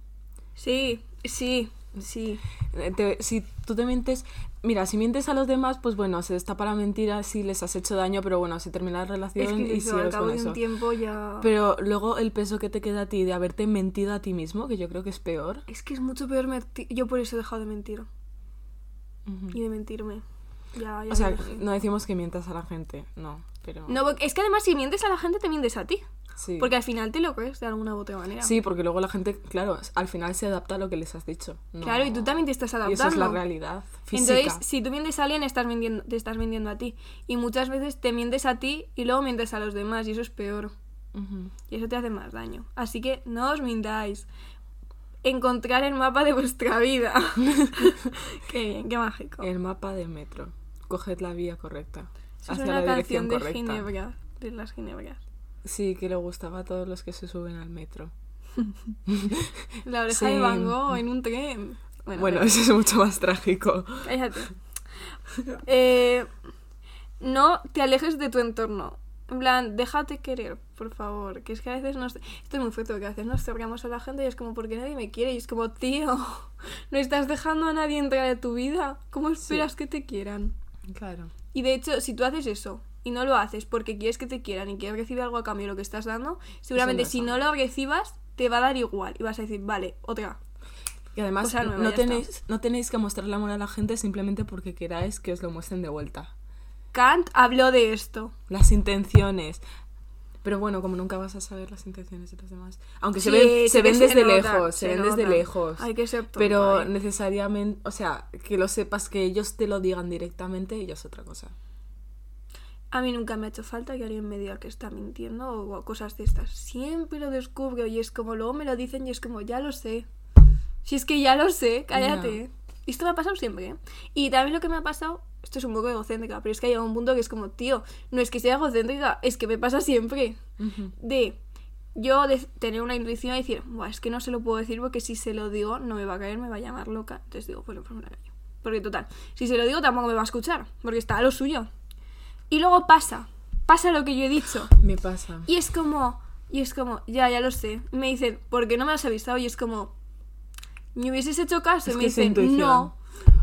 Sí, sí, sí. Eh, te- si tú te mientes, mira, si mientes a los demás, pues bueno, se destapa la mentira si les has hecho daño, pero bueno, se termina la relación Es que y eso, al cabo de un tiempo ya. Pero luego el peso que te queda a ti de haberte mentido a ti mismo, que yo creo que es peor. Es que es mucho peor mentir. Yo por eso he dejado de mentir. Y de mentirme. Ya, ya O sea, dejé. no decimos que mientas a la gente, no, pero... No, es que además si mientes a la gente te mientes a ti. Sí. Porque al final te lo crees de alguna u otra manera. Sí, porque luego la gente, claro, al final se adapta a lo que les has dicho. no- Claro, y tú también te estás Y adaptando. eso es la realidad física. Entonces, si tú mientes a alguien, estás mintiendo, te estás mintiendo a ti. Y muchas veces te mientes a ti y luego mientes a los demás, y eso es peor. Y eso te hace más daño. Así que no os mintáis. Encontrar el mapa de vuestra vida. qué bien, qué mágico. El mapa de metro. Coged la vía correcta. Eso es hacia una la canción dirección de correcta. Ginebra. De las Ginebras. Sí, que le gustaba a todos los que se suben al metro. La oreja Sí. de Van Gogh en un tren. Bueno, Bueno, pero- eso es mucho más trágico. cállate. Eh, no te alejes de tu entorno. En plan, déjate querer, por favor. Que es que a veces nos... Esto es muy fuerte, porque a veces nos cerramos a la gente y es como, porque nadie me quiere? Y es como, tío, no estás dejando a nadie entrar a tu vida. ¿Cómo esperas que te quieran? Claro. Y de hecho, si tú haces eso y no lo haces porque quieres que te quieran y quieres recibir algo a cambio de lo que estás dando, seguramente si no lo recibas, te va a dar igual y vas a decir, vale, otra. Y además, Cosa nueva, no, tenéis, no tenéis que mostrarle amor a la gente simplemente porque queráis que os lo muestren de vuelta. Kant habló de esto. Las intenciones. Pero bueno, como nunca vas a saber las intenciones de los demás. Aunque se ven, se ven se desde nota, lejos, se, se ven desde lejos. Hay que ser tonta, Pero ¿eh? necesariamente, o sea, que lo sepas, que ellos te lo digan directamente, ya es otra cosa. A mí nunca me ha hecho falta que alguien me diga que está mintiendo o cosas de estas. Siempre lo descubro y es como luego me lo dicen y es como, ya lo sé. Si es que ya lo sé, cállate. Y esto me ha pasado siempre, ¿eh? Y también lo que me ha pasado, esto es un poco egocéntrica, pero es que ha llegado un punto que es como, tío, no es que sea egocéntrica, es que me pasa siempre. De yo de tener una intuición y decir, Buah, es que no se lo puedo decir porque si se lo digo no me va a caer, me va a llamar loca. Entonces digo, bueno, pues me la callo. Porque total, si se lo digo tampoco me va a escuchar, porque está a lo suyo. Y luego pasa, pasa lo que yo he dicho. Me pasa. Y es como, y es como, ya, ya lo sé. Me dicen, ¿por qué no me has avisado? Y es como, ¿me hubieses hecho caso? Es y me que dicen, no.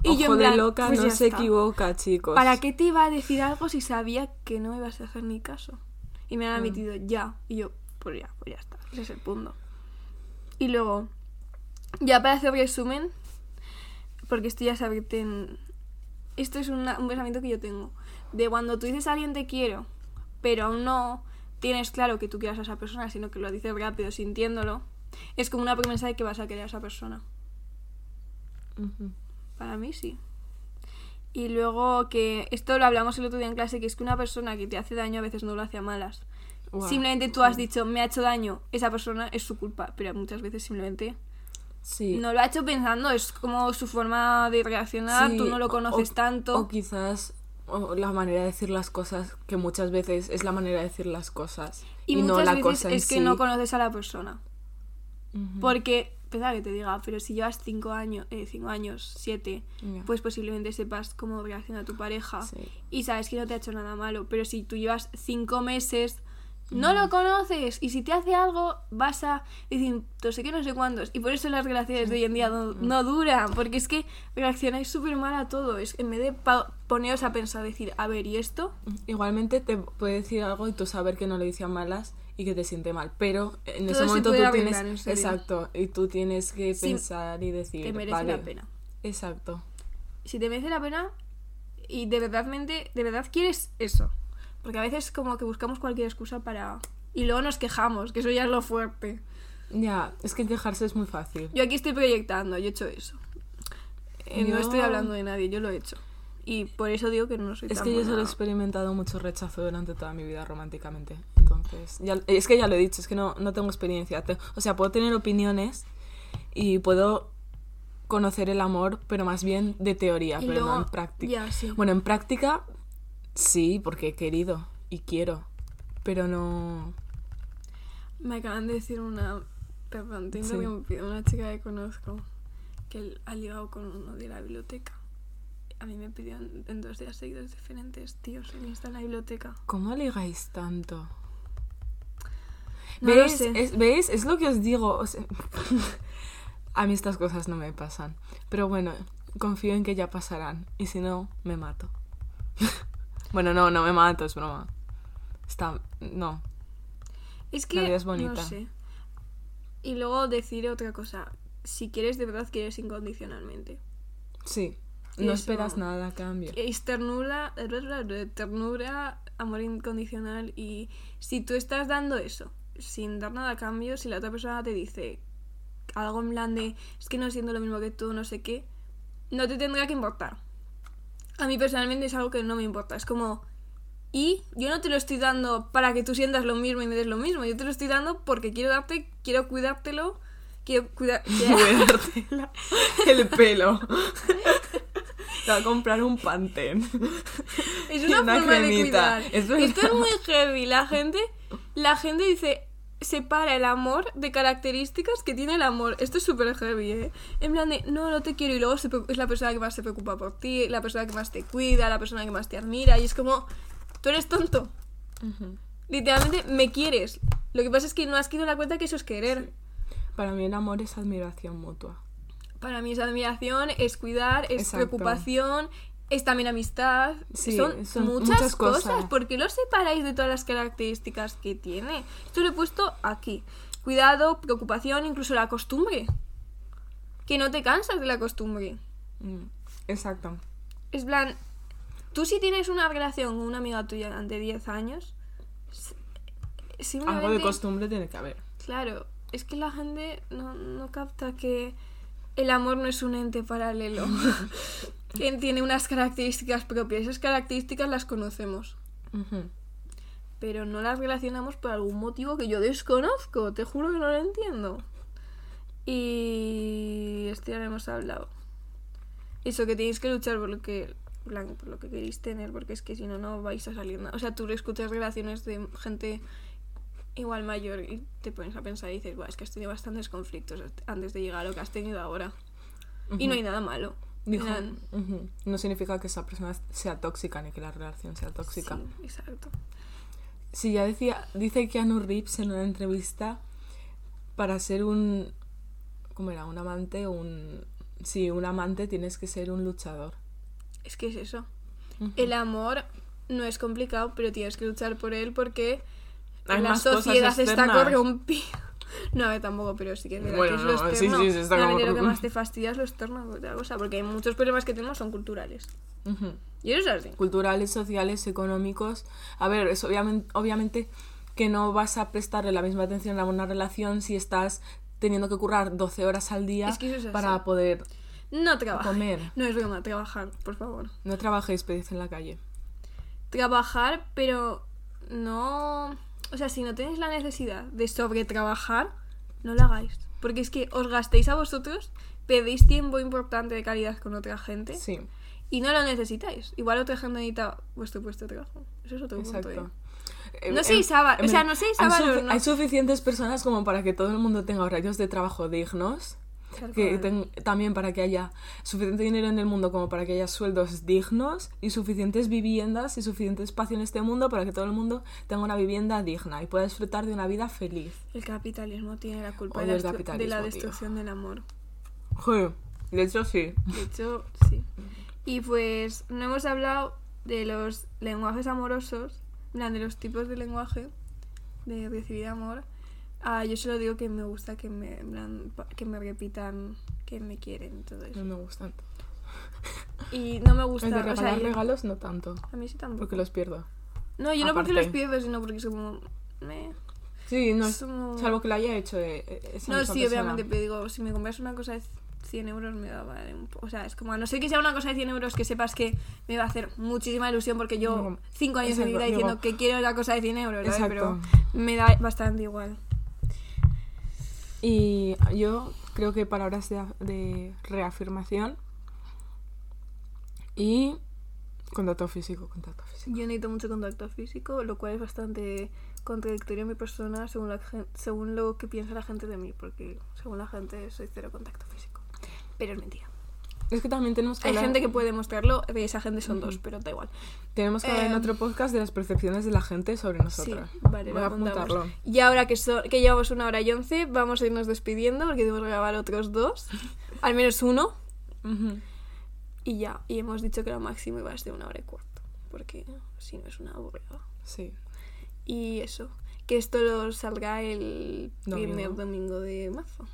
Y Ojo yo en de plan, loca pues no se está. equivoca, chicos. ¿Para qué te iba a decir algo si sabía que no me ibas a hacer ni caso? Y me han Mm. admitido ya. Y yo, pues ya, pues ya está. Ese es el punto. Y luego, ya para hacer resumen, porque esto ya sabes en... Esto es una- un pensamiento que yo tengo. De cuando tú dices a alguien te quiero, pero aún no tienes claro que tú quieras a esa persona, sino que lo dices rápido, sintiéndolo, es como una promesa de que vas a querer a esa persona. Para mí sí. Y luego que esto lo hablamos el otro día en clase, que es que una persona que te hace daño a veces no lo hace a malas. Simplemente tú has dicho, me ha hecho daño, esa persona es su culpa, pero muchas veces simplemente Sí. no lo ha hecho pensando, es como su forma de reaccionar, Sí, tú no lo conoces o- tanto. O quizás la manera de decir las cosas, que muchas veces es la manera de decir las cosas Y, y, no la veces cosa es que sí. no conoces a la persona. Porque, pesa que te diga, pero si llevas 5 años, 5 años, 7, Ya. pues posiblemente sepas cómo reacciona tu pareja Sí. y sabes que no te ha hecho nada malo. Pero si tú llevas 5 meses, no lo conoces y si te hace algo, vas a decir, no sé qué, no sé cuántos. Y por eso las relaciones de hoy en día no, no duran, porque es que reaccionáis súper mal a todo. Es en vez de poneros a pensar, decir, a ver, ¿y esto? Igualmente te puede decir algo y tú saber que no le dice a malas y que te siente mal, pero en Todo ese se momento tú arreglar, tienes exacto y tú tienes que Sí, pensar y decir Te merece vale, la pena. Exacto. si te merece la pena y de verdad, de verdad quieres eso. Porque a veces como que buscamos cualquier excusa para... Y luego nos quejamos, que eso ya es lo fuerte. Ya, es que quejarse es muy fácil. Yo aquí estoy proyectando, yo he hecho eso. Eh, No Yo- estoy hablando de nadie, yo lo he hecho. Y por eso digo que no soy Es tan que yo solo he experimentado mucho rechazo durante toda mi vida románticamente. Entonces, ya, es que ya lo he dicho, es que no, no tengo experiencia. Te- o sea, puedo tener opiniones y puedo conocer el amor, pero más bien de teoría, Y pero no luego- en práctica. Ya, sí. Bueno, en práctica sí, porque he querido y quiero, pero no... Me acaban de decir una... Te Sí. interrumpí, Una chica que conozco que ha ligado con uno de la biblioteca. A mí me pidió en, dos días seguidos diferentes tíos en Insta en la biblioteca. ¿Cómo ligáis tanto? No lo ¿Veis? sé. Es, ¿Veis? Es lo que os digo. o sea, a mí estas cosas no me pasan. Pero bueno, confío en que ya pasarán. Y si no, me mato. bueno, no, no me mato, es broma. Está... No. Es que La vida es bonita. no sé. Y luego decir otra cosa. Si quieres de verdad, quieres incondicionalmente. Sí. No Eso- esperas nada a cambio. Es ternura, ternura, amor incondicional. Y si tú estás dando eso, sin dar nada a cambio, si la otra persona te dice algo en plan de es que no siento lo mismo que tú, no sé qué, no te tendrá que importar. A mí personalmente es algo que no me importa. Es como, y yo no te lo estoy dando para que tú sientas lo mismo y me des lo mismo. Yo te lo estoy dando porque quiero darte, quiero cuidártelo, quiero cuidar. Cuidártela el pelo. Te va a comprar un pantén. Es una, una forma de cuidar. Es Esto es muy heavy. La gente, la gente dice, separa el amor de características que tiene el amor. Esto es súper heavy, ¿eh? En plan de, no, no te quiero. Y luego se es la persona que más se preocupa por ti, la persona que más te cuida, la persona que más te admira. Y es como, tú eres tonto. Literalmente me quieres. Lo que pasa es que no has quedado la cuenta que eso es querer. Para mí el amor es admiración mutua. Para mí es admiración, es cuidar, es Exacto. preocupación, es también amistad. Sí, son, son muchas, muchas cosas. cosas. ¿Por qué lo separáis de todas las características que tiene? Esto lo he puesto aquí. Cuidado, preocupación, incluso la costumbre. Que no te cansas de la costumbre. Mm, Exacto. Es plan, tú si tienes una relación con una amiga tuya durante 10 años, Algo de costumbre tiene que haber. Claro, es que la gente no, no capta que el amor no es un ente paralelo. que tiene unas características propias. Esas características las conocemos. Pero no las relacionamos por algún motivo que yo desconozco. Te juro que no lo entiendo. Y esto ya lo hemos hablado. Eso, que tenéis que luchar por lo que, por lo que queréis tener, porque es que si no, no vais a salir nada. O sea, tú escuchas relaciones de gente igual mayor y te pones a pensar y dices, Buah, es que has tenido bastantes conflictos antes de llegar a lo que has tenido ahora. Y no hay nada malo. Dijo. No significa que esa persona sea tóxica ni que la relación sea tóxica. Sí, exacto. Sí, ya decía, dice Keanu Reeves en una entrevista para ser un ¿cómo era? un amante, un sí, un amante tienes que ser un luchador. Es que es eso. El amor no es complicado, pero tienes que luchar por él porque Hay la sociedad está corrompida. No, ver, tampoco, pero sí que es verdad Bueno, que es no, sí, externo. sí, sí, está como- lo que más te fastidia es lo externo que otra cosa, porque hay muchos problemas que tenemos son culturales. Y eso es así. Culturales, sociales, económicos. A ver, es obviamente, obviamente que no vas a prestarle la misma atención a una relación si estás teniendo que currar 12 horas al día Es que eso es así. para poder No comer. No es broma, trabajar, por favor. No trabajéis, pedid en la calle. Trabajar, pero no... O sea, si no tenéis la necesidad de sobretrabajar, no lo hagáis. Porque es que os gastéis a vosotros, pedís tiempo importante de calidad con otra gente Sí. Y no lo necesitáis. Igual otra gente necesita vuestro puesto de trabajo. Eso es otro punto. Exacto. ¿eh? Eh, No seis sábados, o sea, no seis hay sábados, sufi- no. Hay suficientes personas como para que todo el mundo tenga horarios de trabajo dignos. Que ten- también para que haya suficiente dinero en el mundo como para que haya sueldos dignos y suficientes viviendas y suficiente espacio en este mundo para que todo el mundo tenga una vivienda digna y pueda disfrutar de una vida feliz. El capitalismo tiene la culpa de la, de tío. destrucción del amor. De hecho sí. De hecho, sí. Y pues no hemos hablado de los lenguajes amorosos, de los tipos de lenguaje de recibir amor. Ah, yo solo digo que me gusta que me, plan, que me repitan que me quieren y todo eso. No me gustan. Y no me gusta, El de o sea, regalar yo- regalos no tanto, a mí sí tampoco. porque los pierdo. No, yo no porque los pierdo, sino porque es como... me- Sí, no como- salvo que lo haya hecho eh, eh, esa No, sí, persona. obviamente, pero digo, si me compras una cosa de 100 euros me va a valer un poco. O sea, es como, a no ser que sea una cosa de 100 euros que sepas que me va a hacer muchísima ilusión porque yo Digo, 5 años de exacto, vida diciendo digo- que quiero la cosa de 100 euros, ¿sabes? Pero me da bastante igual. Y yo creo que palabras de, de reafirmación y contacto físico, contacto físico. Yo necesito mucho contacto físico, lo cual es bastante contradictorio en mi persona según, la según lo que piensa la gente de mí, porque según la gente soy cero contacto físico. Pero es mentira. Es que también tenemos que Hay hablar, gente que puede mostrarlo, de esa gente son dos, pero da igual. tenemos que hablar en Em, otro podcast de las percepciones de la gente sobre Sí, nosotros. vale, Voy a apuntarlo. Y ahora que, so- que llevamos una hora y once, vamos a irnos despidiendo porque debemos grabar otros dos. Al menos uno. Y ya. Y hemos dicho que lo máximo iba a ser una hora y cuarto. Porque si no es una aburrida. Sí. Y eso. Que esto lo saldrá el primer domingo de marzo.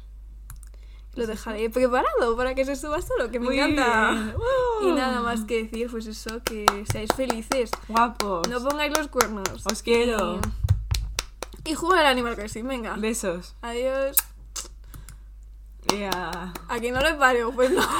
Lo dejaré preparado para que se suba solo, que me Muy encanta. Y nada más que decir, pues eso, que seáis felices. Guapos. No pongáis los cuernos. Os quiero. Y, y jugar al Animal Crossing, venga. Besos. Adiós. Yeah. A que no le paro, pues no.